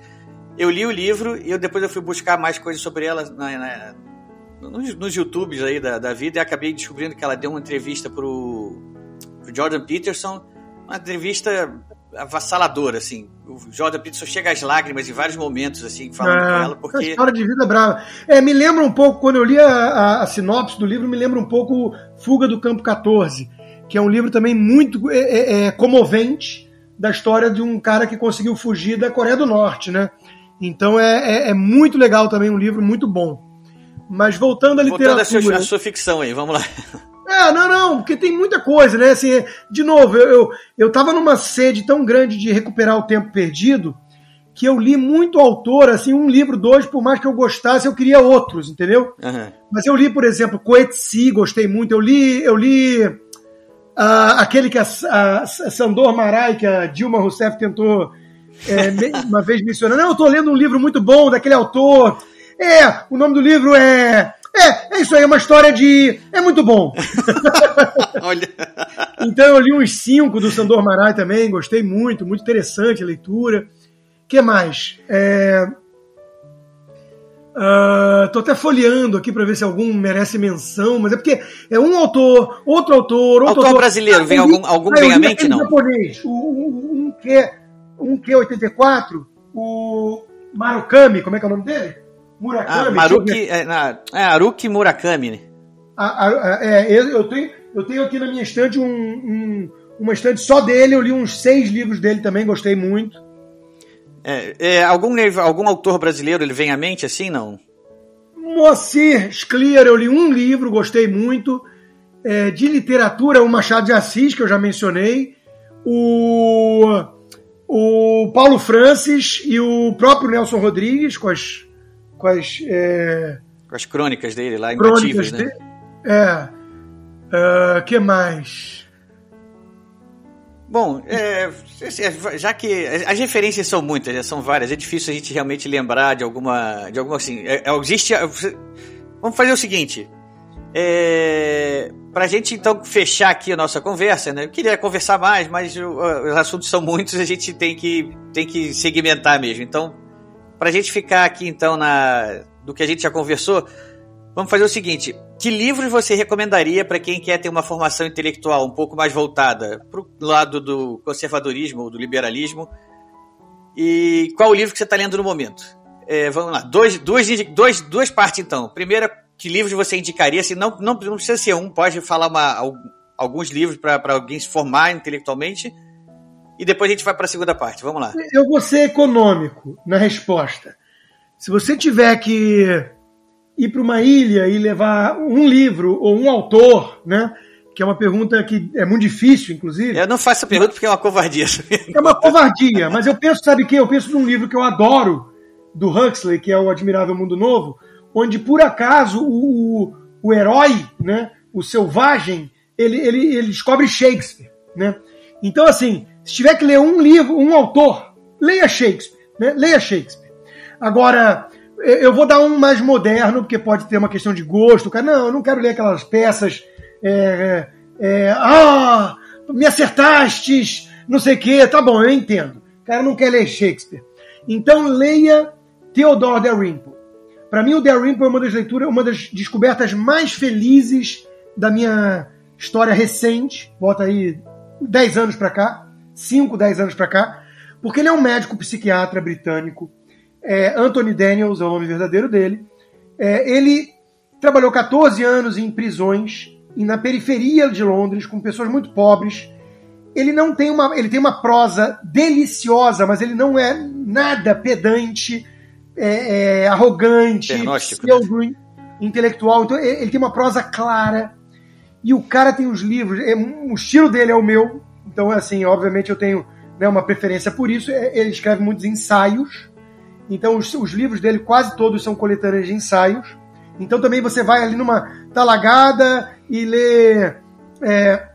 Eu li o livro e eu, depois eu fui buscar mais coisas sobre ela na, na, nos, nos YouTubes aí da, da vida e acabei descobrindo que ela deu uma entrevista pro, pro Jordan Peterson, uma entrevista avassaladora, assim. O Jordan Peterson chega às lágrimas em vários momentos, assim, falando é, com ela, porque... história de vida brava. É, me lembra um pouco, quando eu li a, a, a, sinopse do livro, me lembra um pouco Fuga do Campo 14, que é um livro também muito é, é, é, comovente da história de um cara que conseguiu fugir da Coreia do Norte, né? Então é, é, é muito legal também, um livro muito bom. Mas voltando à literatura... Voltando à sua, sua ficção aí, vamos lá. É, não, não, porque tem muita coisa, né? Assim, de novo, eu, eu, eu tava numa sede tão grande de recuperar o tempo perdido que eu li muito autor, assim, um livro, dois, por mais que eu gostasse, eu queria outros, entendeu? Uhum. Mas eu li, por exemplo, Coetzee, gostei muito. Eu li, eu li uh, aquele que a, a, Sandor Marai, que a Dilma Rousseff tentou é, uma vez mencionar. Não, eu tô lendo um livro muito bom daquele autor. É, o nome do livro é é, é isso aí, é uma história de. É muito bom. Olha. então eu li uns cinco do Sandor Marai também, gostei muito, muito interessante a leitura. que mais? É... Uh, tô até folheando aqui para ver se algum merece menção, mas é porque é um autor, outro autor, outro autor. autor brasileiro, ah, vem algum, algum ah, bem à mente, não? japonês, o, um, um, que, um que 84, o Marukami, como é que é o nome dele? Murakami. Ah, Maruki, é, é, Haruki Murakami, né? é, eu, tenho, eu tenho aqui na minha estante um, um, uma estante só dele, eu li uns seis livros dele também, gostei muito. É, é, algum, algum autor brasileiro ele vem à mente assim, não? Moacir Scliar, eu li um livro, gostei muito. É, de literatura, o Machado de Assis, que eu já mencionei. O, o Paulo Francis e o próprio Nelson Rodrigues, com as com as. É... Com as crônicas dele lá, crônicas né? De... É. Uh, que mais? Bom, é, já que as referências são muitas, são várias, é difícil a gente realmente lembrar de alguma, de alguma assim. É, é existe. Vamos fazer o seguinte. É, para a gente então fechar aqui a nossa conversa, né? Eu queria conversar mais, mas os assuntos são muitos, a gente tem que tem que segmentar mesmo. Então, para a gente ficar aqui então na do que a gente já conversou, vamos fazer o seguinte: que livros você recomendaria para quem quer ter uma formação intelectual um pouco mais voltada para o lado do conservadorismo ou do liberalismo? E qual o livro que você está lendo no momento? É, vamos lá, dois, duas, dois, duas partes então. Primeira, que livros você indicaria? Se não, não, não precisa ser um, pode falar uma, alguns livros para alguém se formar intelectualmente e depois a gente vai para a segunda parte. Vamos lá. Eu vou ser econômico na resposta. Se você tiver que ir para uma ilha e levar um livro ou um autor, né? Que é uma pergunta que é muito difícil, inclusive. Eu não faço a pergunta porque é uma covardia. É uma covardia, mas eu penso, sabe o que? Eu penso num livro que eu adoro, do Huxley, que é O Admirável Mundo Novo, onde por acaso o, o, o herói, né? O selvagem, ele, ele, ele descobre Shakespeare, né? Então, assim, se tiver que ler um livro, um autor, leia Shakespeare, né? Leia Shakespeare. Agora, eu vou dar um mais moderno, porque pode ter uma questão de gosto. Cara, não, eu não quero ler aquelas peças. É, é, ah, me acertastes, não sei o quê. Tá bom, eu entendo. O cara não quer ler Shakespeare. Então leia Theodore Dalrymple. Para mim, o Dalrymple é uma das leituras, uma das descobertas mais felizes da minha história recente. Bota aí 10 anos para cá, 5, 10 anos para cá, porque ele é um médico psiquiatra britânico. É, Anthony Daniels é o nome verdadeiro dele. É, ele trabalhou 14 anos em prisões e na periferia de Londres com pessoas muito pobres. Ele não tem uma, ele tem uma prosa deliciosa, mas ele não é nada pedante é, é, arrogante, pseudo né? intelectual. Então ele tem uma prosa clara. E o cara tem os livros, é, o estilo dele é o meu. Então, assim, obviamente eu tenho né, uma preferência por isso. É, ele escreve muitos ensaios. Então, os, os livros dele quase todos são coletâneas de ensaios. Então, também você vai ali numa talagada e lê. É,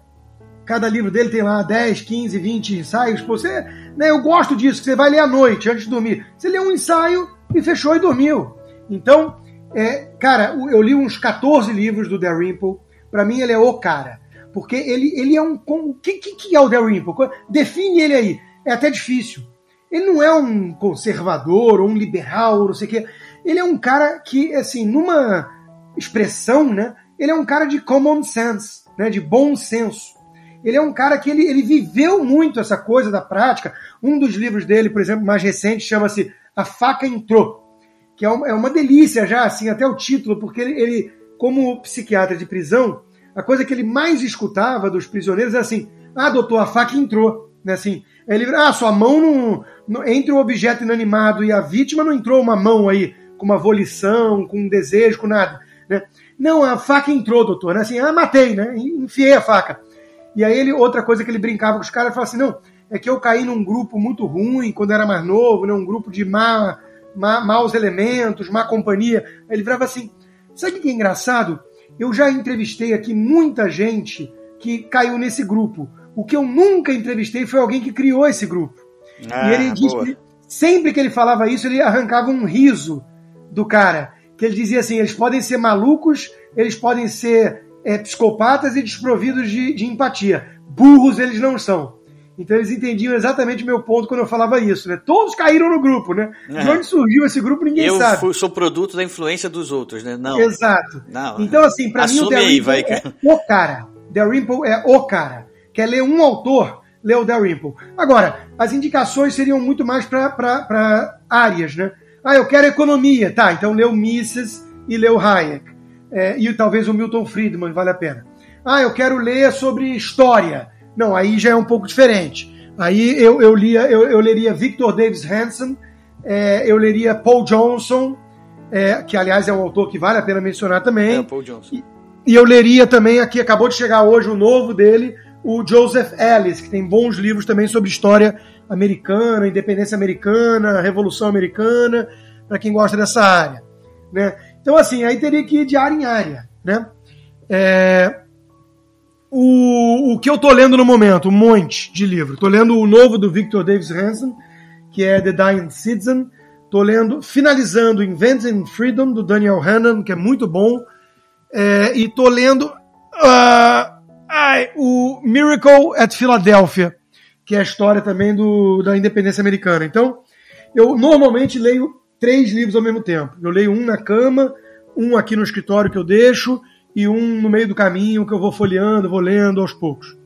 cada livro dele tem lá 10, 15, 20 ensaios. Você, né, eu gosto disso, você vai ler à noite, antes de dormir. Você lê um ensaio, e fechou e dormiu. Então, é, cara, eu li uns 14 livros do Dalrymple. Para mim, ele é o cara. Porque ele, ele é um. O que, que é o Dalrymple? Define ele aí. É até difícil. Ele não é um conservador ou um liberal, ou não sei o quê. Ele é um cara que, assim, numa expressão, né? Ele é um cara de common sense, né? De bom senso. Ele é um cara que ele, ele viveu muito essa coisa da prática. Um dos livros dele, por exemplo, mais recente, chama-se a Faca Entrou, que é uma, é uma delícia já, assim, até o título, porque ele, ele, como psiquiatra de prisão, a coisa que ele mais escutava dos prisioneiros é assim: ah, doutor, a faca entrou. Né, assim, ele, ah, sua mão não, não. Entre o objeto inanimado e a vítima não entrou uma mão aí com uma volição, com um desejo, com nada. Né? Não, a faca entrou, doutor. Né? Assim, ah, matei, né? Enfiei a faca. E aí ele, outra coisa que ele brincava com os caras, falava assim: não, é que eu caí num grupo muito ruim quando era mais novo, né? um grupo de má, má, maus elementos, má companhia. Aí ele virava assim: sabe o que é engraçado? Eu já entrevistei aqui muita gente que caiu nesse grupo. O que eu nunca entrevistei foi alguém que criou esse grupo. Ah, e ele disse que sempre que ele falava isso, ele arrancava um riso do cara. Que ele dizia assim: eles podem ser malucos, eles podem ser é, psicopatas e desprovidos de, de empatia. Burros eles não são. Então eles entendiam exatamente o meu ponto quando eu falava isso, né? Todos caíram no grupo, né? De onde surgiu esse grupo, ninguém eu sabe. Eu sou produto da influência dos outros, né? Não. Exato. Não, então, assim, pra mim o Dalrymple vai, é o cara. Dalrymple é o cara. Quer ler um autor, lê o Dalrymple. Agora, as indicações seriam muito mais para áreas, né? Ah, eu quero economia. Tá, então lê o Mises e lê o Hayek. É, e talvez o Milton Friedman, vale a pena. Ah, eu quero ler sobre história. Não, aí já é um pouco diferente. Aí eu, eu, lia, eu, eu leria Victor Davis Hanson, é, eu leria Paul Johnson, é, que aliás é um autor que vale a pena mencionar também. É, Paul Johnson. E, e, eu leria também, aqui acabou de chegar hoje o novo dele, o Joseph Ellis, que tem bons livros também sobre história americana, independência americana, revolução americana, para quem gosta dessa área. Né? Então, assim, aí teria que ir de área em área. Né? É, o, o que eu tô lendo no momento, um monte de livro. Tô lendo o novo do Victor Davis Hanson, que é The Dying Citizen. Tô lendo, finalizando Inventing Freedom, do Daniel Hannan, que é muito bom. É, e tô lendo uh, ai, o Miracle at Philadelphia, que é a história também do, da independência americana. Então, eu normalmente leio três livros ao mesmo tempo. Eu leio um na cama, um aqui no escritório que eu deixo, e um no meio do caminho que eu vou folheando, vou lendo aos poucos.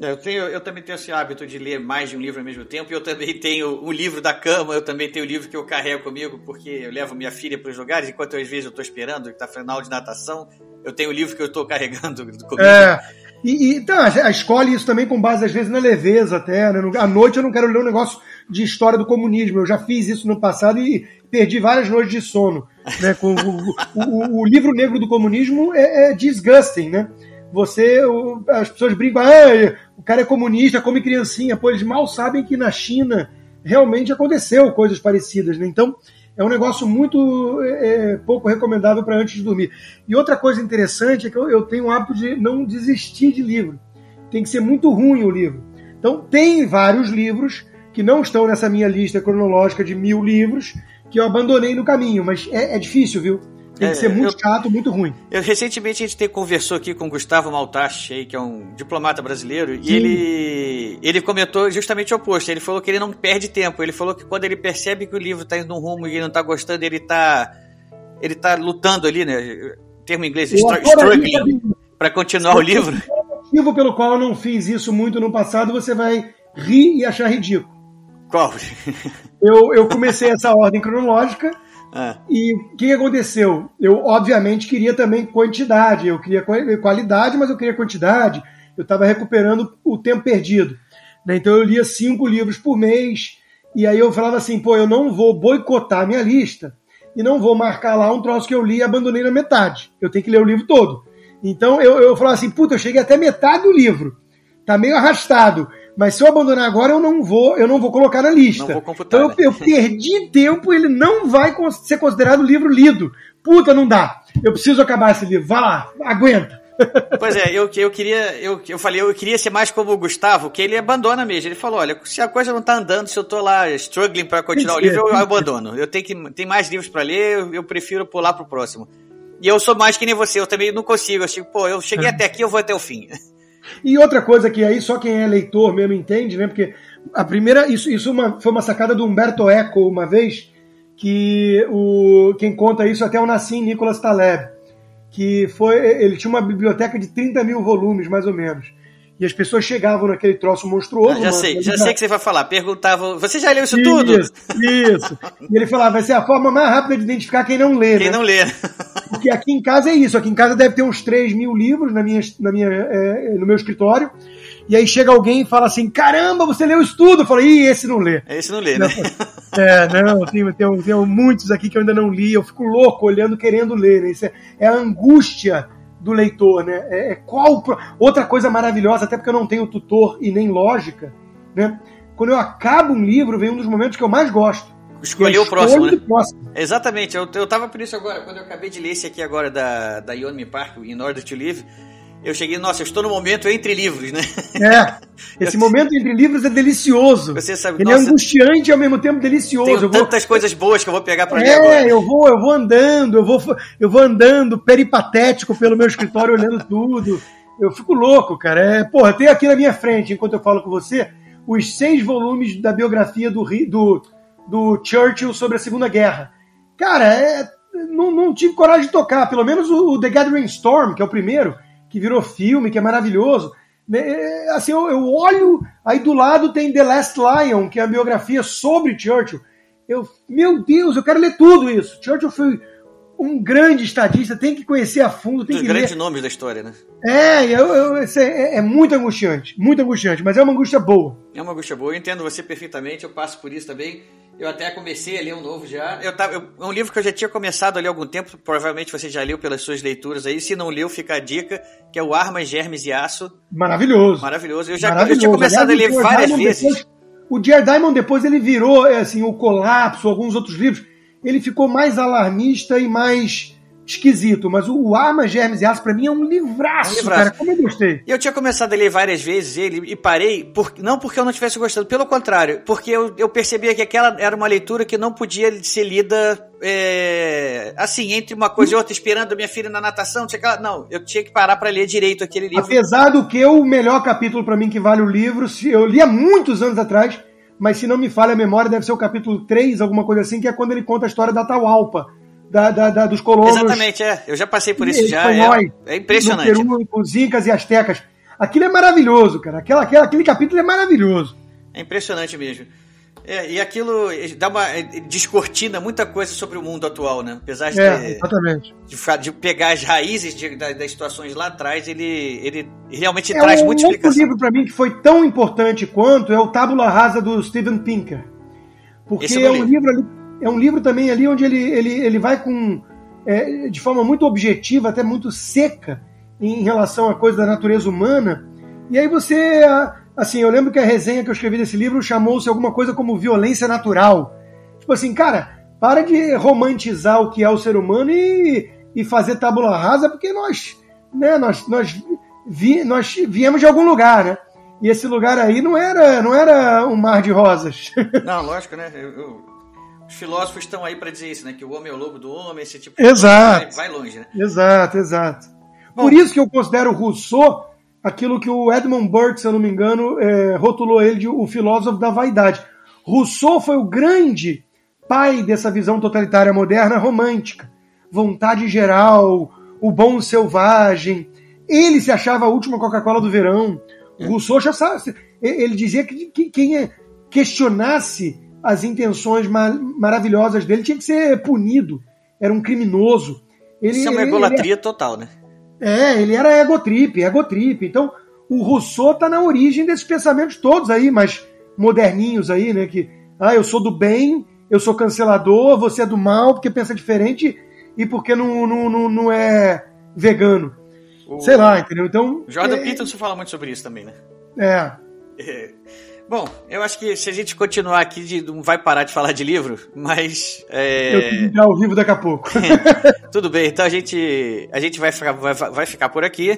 Eu, tenho, eu também tenho esse hábito de ler mais de um livro ao mesmo tempo. E eu também tenho um livro da cama, eu também tenho o livro que eu carrego comigo, porque eu levo minha filha para os lugares, enquanto às vezes eu estou esperando, que está final de natação, eu tenho o livro que eu estou carregando comigo. É, e, e então, a escolhe isso também com base, às vezes, na leveza até. Né? À noite eu não quero ler um negócio de história do comunismo. Eu já fiz isso no passado e perdi várias noites de sono. Né? Com, o, o, o, livro negro do comunismo é, é disgusting, né? Você, o, as pessoas brincam, ah, o cara é comunista, come criancinha. Pô, eles mal sabem que na China realmente aconteceu coisas parecidas, né? Então, é um negócio muito é, é pouco recomendável para antes de dormir. E outra coisa interessante é que eu, eu tenho o hábito de não desistir de livro. Tem que ser muito ruim o livro. Então, tem vários livros que não estão nessa minha lista cronológica de mil livros que eu abandonei no caminho, mas é, é difícil, viu? Tem que É, ser muito eu- chato, muito ruim. Eu, recentemente a gente te- conversou aqui com o Gustavo Maltache, que é um diplomata brasileiro, e Sim. ele, ele comentou justamente o oposto. Ele falou que ele não perde tempo. Ele falou que quando ele percebe que o livro está indo num rumo e ele não está gostando, ele está ele tá lutando ali, né? Termo em inglês, adoraria struggling, para continuar o livro. o motivo pelo qual eu não fiz isso muito no passado, você vai rir e achar ridículo. Qual? Eu, eu comecei essa ordem cronológica Ah, e o que aconteceu? Eu, obviamente, queria também quantidade. Eu queria qua- qualidade, mas eu queria quantidade. Eu estava recuperando o tempo perdido. né? Então eu lia cinco livros por mês. E aí eu falava assim, pô, eu não vou boicotar a minha lista e não vou marcar lá um troço que eu li e abandonei na metade. Eu tenho que ler o livro todo. Então eu, eu falava assim, puta, eu cheguei até metade do livro. Tá meio arrastado. Mas se eu abandonar agora, eu não vou, eu não vou colocar na lista. Não vou computar, Então né? eu, eu perdi tempo, ele não vai ser considerado livro lido. Puta, não dá. Eu preciso acabar esse livro. Vai lá, aguenta. Pois é, eu, eu queria, eu, eu falei, eu queria ser mais como o Gustavo, que ele abandona mesmo. Ele falou, olha, se a coisa não tá andando, se eu tô lá struggling para continuar o livro, eu que abandono. Eu tenho que, tem mais livros para ler, eu, eu prefiro pular pro próximo. E eu sou mais que nem você, eu também não consigo. Eu digo, pô, eu cheguei É. até aqui, eu vou até o fim. E outra coisa que aí só quem é leitor mesmo entende, né? Porque a primeira, isso, isso uma- foi uma sacada do Humberto Eco uma vez, que o, quem conta isso até é o Nassim Nicolas Taleb, que foi, ele tinha uma biblioteca de 30 mil volumes, mais ou menos. E as pessoas chegavam naquele troço monstruoso. já uma- sei, já uma- sei que você vai falar. Perguntava, você já leu isso tudo? Isso, isso. E ele falava, vai ser a forma mais rápida de identificar quem não lê, Quem né? não lê. Porque aqui em casa é isso. Aqui em casa deve ter uns 3 mil livros na minha, na minha, é, no meu escritório. E aí chega alguém e fala assim: caramba, você leu isso tudo? Eu falo, ih, esse não lê. Esse não lê, né? É, não, tem, tem, tem muitos aqui que eu ainda não li. Eu fico louco olhando, querendo ler. Né? Isso é, é a angústia do leitor, né? É, é qual. Outra coisa maravilhosa, até porque eu não tenho tutor e nem lógica, né? Quando eu acabo um livro, vem um dos momentos que eu mais gosto. Escolher é o próximo, né? próximo. Exatamente, eu, eu tava por isso agora, quando eu acabei de ler esse aqui agora da, da Yeonmi Park, In Order to Live, eu cheguei, nossa, eu estou no momento entre livros, né? É, esse momento entre livros é delicioso. Você sabe, Ele é nossa, angustiante e ao mesmo tempo delicioso. tenho Eu vou, tantas coisas boas que eu vou pegar pra ler agora. é, eu vou, eu vou andando, eu vou, eu vou andando peripatético pelo meu escritório olhando tudo. Eu fico louco, cara. É, porra, tem aqui na minha frente, enquanto eu falo com você, os seis volumes da biografia do, do, do Churchill sobre a Segunda Guerra. Cara, é, não, não tive coragem de tocar. Pelo menos o, o The Gathering Storm, que é o primeiro, que virou filme, que é maravilhoso. né, é, Assim, eu, eu olho, aí do lado tem The Last Lion, que é a biografia sobre Churchill. Eu, meu Deus, eu quero ler tudo isso. Churchill foi um grande estadista, tem que conhecer a fundo, tem Dos que grandes ler. nomes da história, né? É, eu, eu, isso é, é muito angustiante, muito angustiante, mas é uma angústia boa. É uma angústia boa, eu entendo você perfeitamente, eu passo por isso também. Eu até comecei a ler um novo já. Eu tava, eu- é um livro que eu já tinha começado a ler há algum tempo, provavelmente você já leu pelas suas leituras aí. Se não leu, fica a dica, que é o Armas, Germes e Aço. Maravilhoso. Maravilhoso. Eu já eu Maravilhoso. tinha começado Aliás, a ler várias Diamond vezes. depois- o Jared Diamond depois ele virou é, assim o colapso, alguns outros livros, ele ficou mais alarmista e mais esquisito, mas o, o Armas, Germes e Aço pra mim é um livraço, Um livraço. cara, como eu gostei. E eu tinha começado a ler várias vezes ele e parei, por, não porque eu não tivesse gostado, pelo contrário, porque eu, eu percebia que aquela era uma leitura que não podia ser lida é, assim, entre uma coisa e outra, esperando a minha filha na natação. Tinha que, não, eu tinha que parar para ler direito aquele livro. Apesar do que o melhor capítulo pra mim que vale o livro, se- eu li há muitos anos atrás, mas se não me falha a memória, deve ser o capítulo 3, alguma coisa assim, que é quando ele conta a história da Taualpa, da, da- da- dos colonos Exatamente, é. Eu já passei por isso já. É, é impressionante. no Peru, com os incas e astecas. Aquilo é maravilhoso, cara. Aquela, aquela- aquele capítulo é maravilhoso. É impressionante mesmo. É, e aquilo eh, dá uma eh, descortina muita coisa sobre o mundo atual, né? Apesar de, É, de, de pegar as raízes de- da- das situações lá atrás, ele, ele realmente É traz um muita explicação. livro para mim que foi tão importante quanto é o Tábula Rasa do Steven Pinker. Porque é um li. livro ali, é um livro também ali onde ele, ele, ele vai com é, de forma muito objetiva, até muito seca em relação à coisa da natureza humana. E aí você, assim, eu lembro que a resenha que eu escrevi desse livro chamou-se alguma coisa como violência natural. Tipo assim, cara, para de romantizar o que é o ser humano e, e fazer tábula rasa, porque nós, né, nós, nós, vi, nós viemos de algum lugar, né? E esse lugar aí não era, não era um mar de rosas. Não, lógico, né? Eu, eu, os filósofos estão aí para dizer isso, né? Que o homem é o lobo do homem, esse tipo de exato. Vai, vai longe, né? Exato, exato. Bom, Por isso que eu considero Rousseau aquilo que o Edmund Burke, se eu não me engano, é, rotulou ele de o filósofo da vaidade. Rousseau foi o grande pai dessa visão totalitária moderna romântica. Vontade geral, o bom selvagem. Ele se achava a última Coca-Cola do verão. O Rousseau já sabe. Ele dizia que quem questionasse as intenções maravilhosas dele tinha que ser punido. Era um criminoso. Ele, Isso é uma egolatria ele, total, né? É, ele era egotrip, egotrip. Então, o Rousseau está na origem desses pensamentos todos aí, mas moderninhos aí, né? Que, ah, eu sou do bem, eu sou cancelador, você é do mal porque pensa diferente e porque não, não, não, não é vegano. O... Sei lá, entendeu? Então. Jordan é... Peterson fala muito sobre isso também, né? É. é. Bom, eu acho que se a gente continuar aqui, não vai parar de falar de livro, mas. É... Eu tenho ao vivo daqui a pouco. Tudo bem, então a gente, a gente vai, ficar, vai, vai ficar por aqui.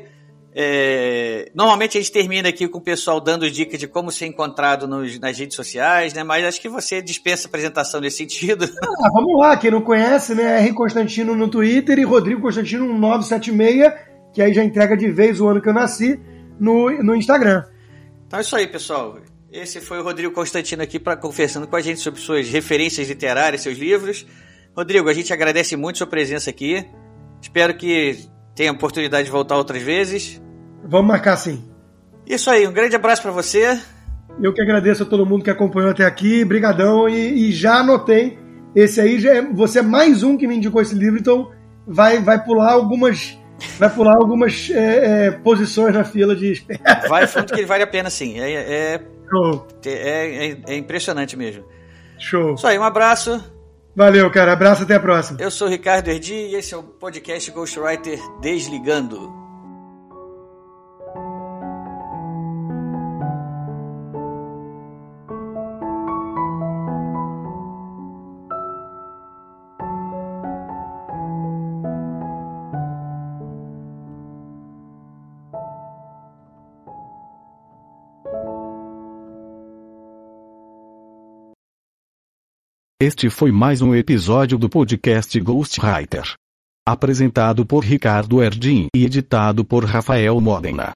É... Normalmente a gente termina aqui com o pessoal dando dicas de como ser encontrado nos, nas redes sociais, né? Mas acho que você dispensa apresentação nesse sentido. Ah, vamos lá, quem não conhece, né? R Constantino no Twitter e Rodrigo Constantino 976, que aí já entrega de vez o ano que eu nasci, no, no Instagram. Então é isso aí, pessoal. Esse foi o Rodrigo Constantino aqui para conversando com a gente sobre suas referências literárias, seus livros. Rodrigo, a gente agradece muito sua presença aqui. Espero que tenha oportunidade de voltar outras vezes. Vamos marcar sim. Isso aí, um grande abraço para você. Eu que agradeço a todo mundo que acompanhou até aqui, brigadão e, e já anotei. Esse aí já é, você é mais um que me indicou esse livro, então vai vai pular algumas vai pular algumas é, é, posições na fila de espera. Vai fundo que ele vale a pena sim. É, é Show. É, é, é impressionante mesmo. Show. Isso aí, um abraço. Valeu, cara. Abraço, até a próxima. Eu sou o Ricardo Erdi e esse é o podcast Ghostwriter Desligando. Este foi mais um episódio do podcast Ghostwriter. Apresentado por Ricardo Erdin e editado por Rafael Modena.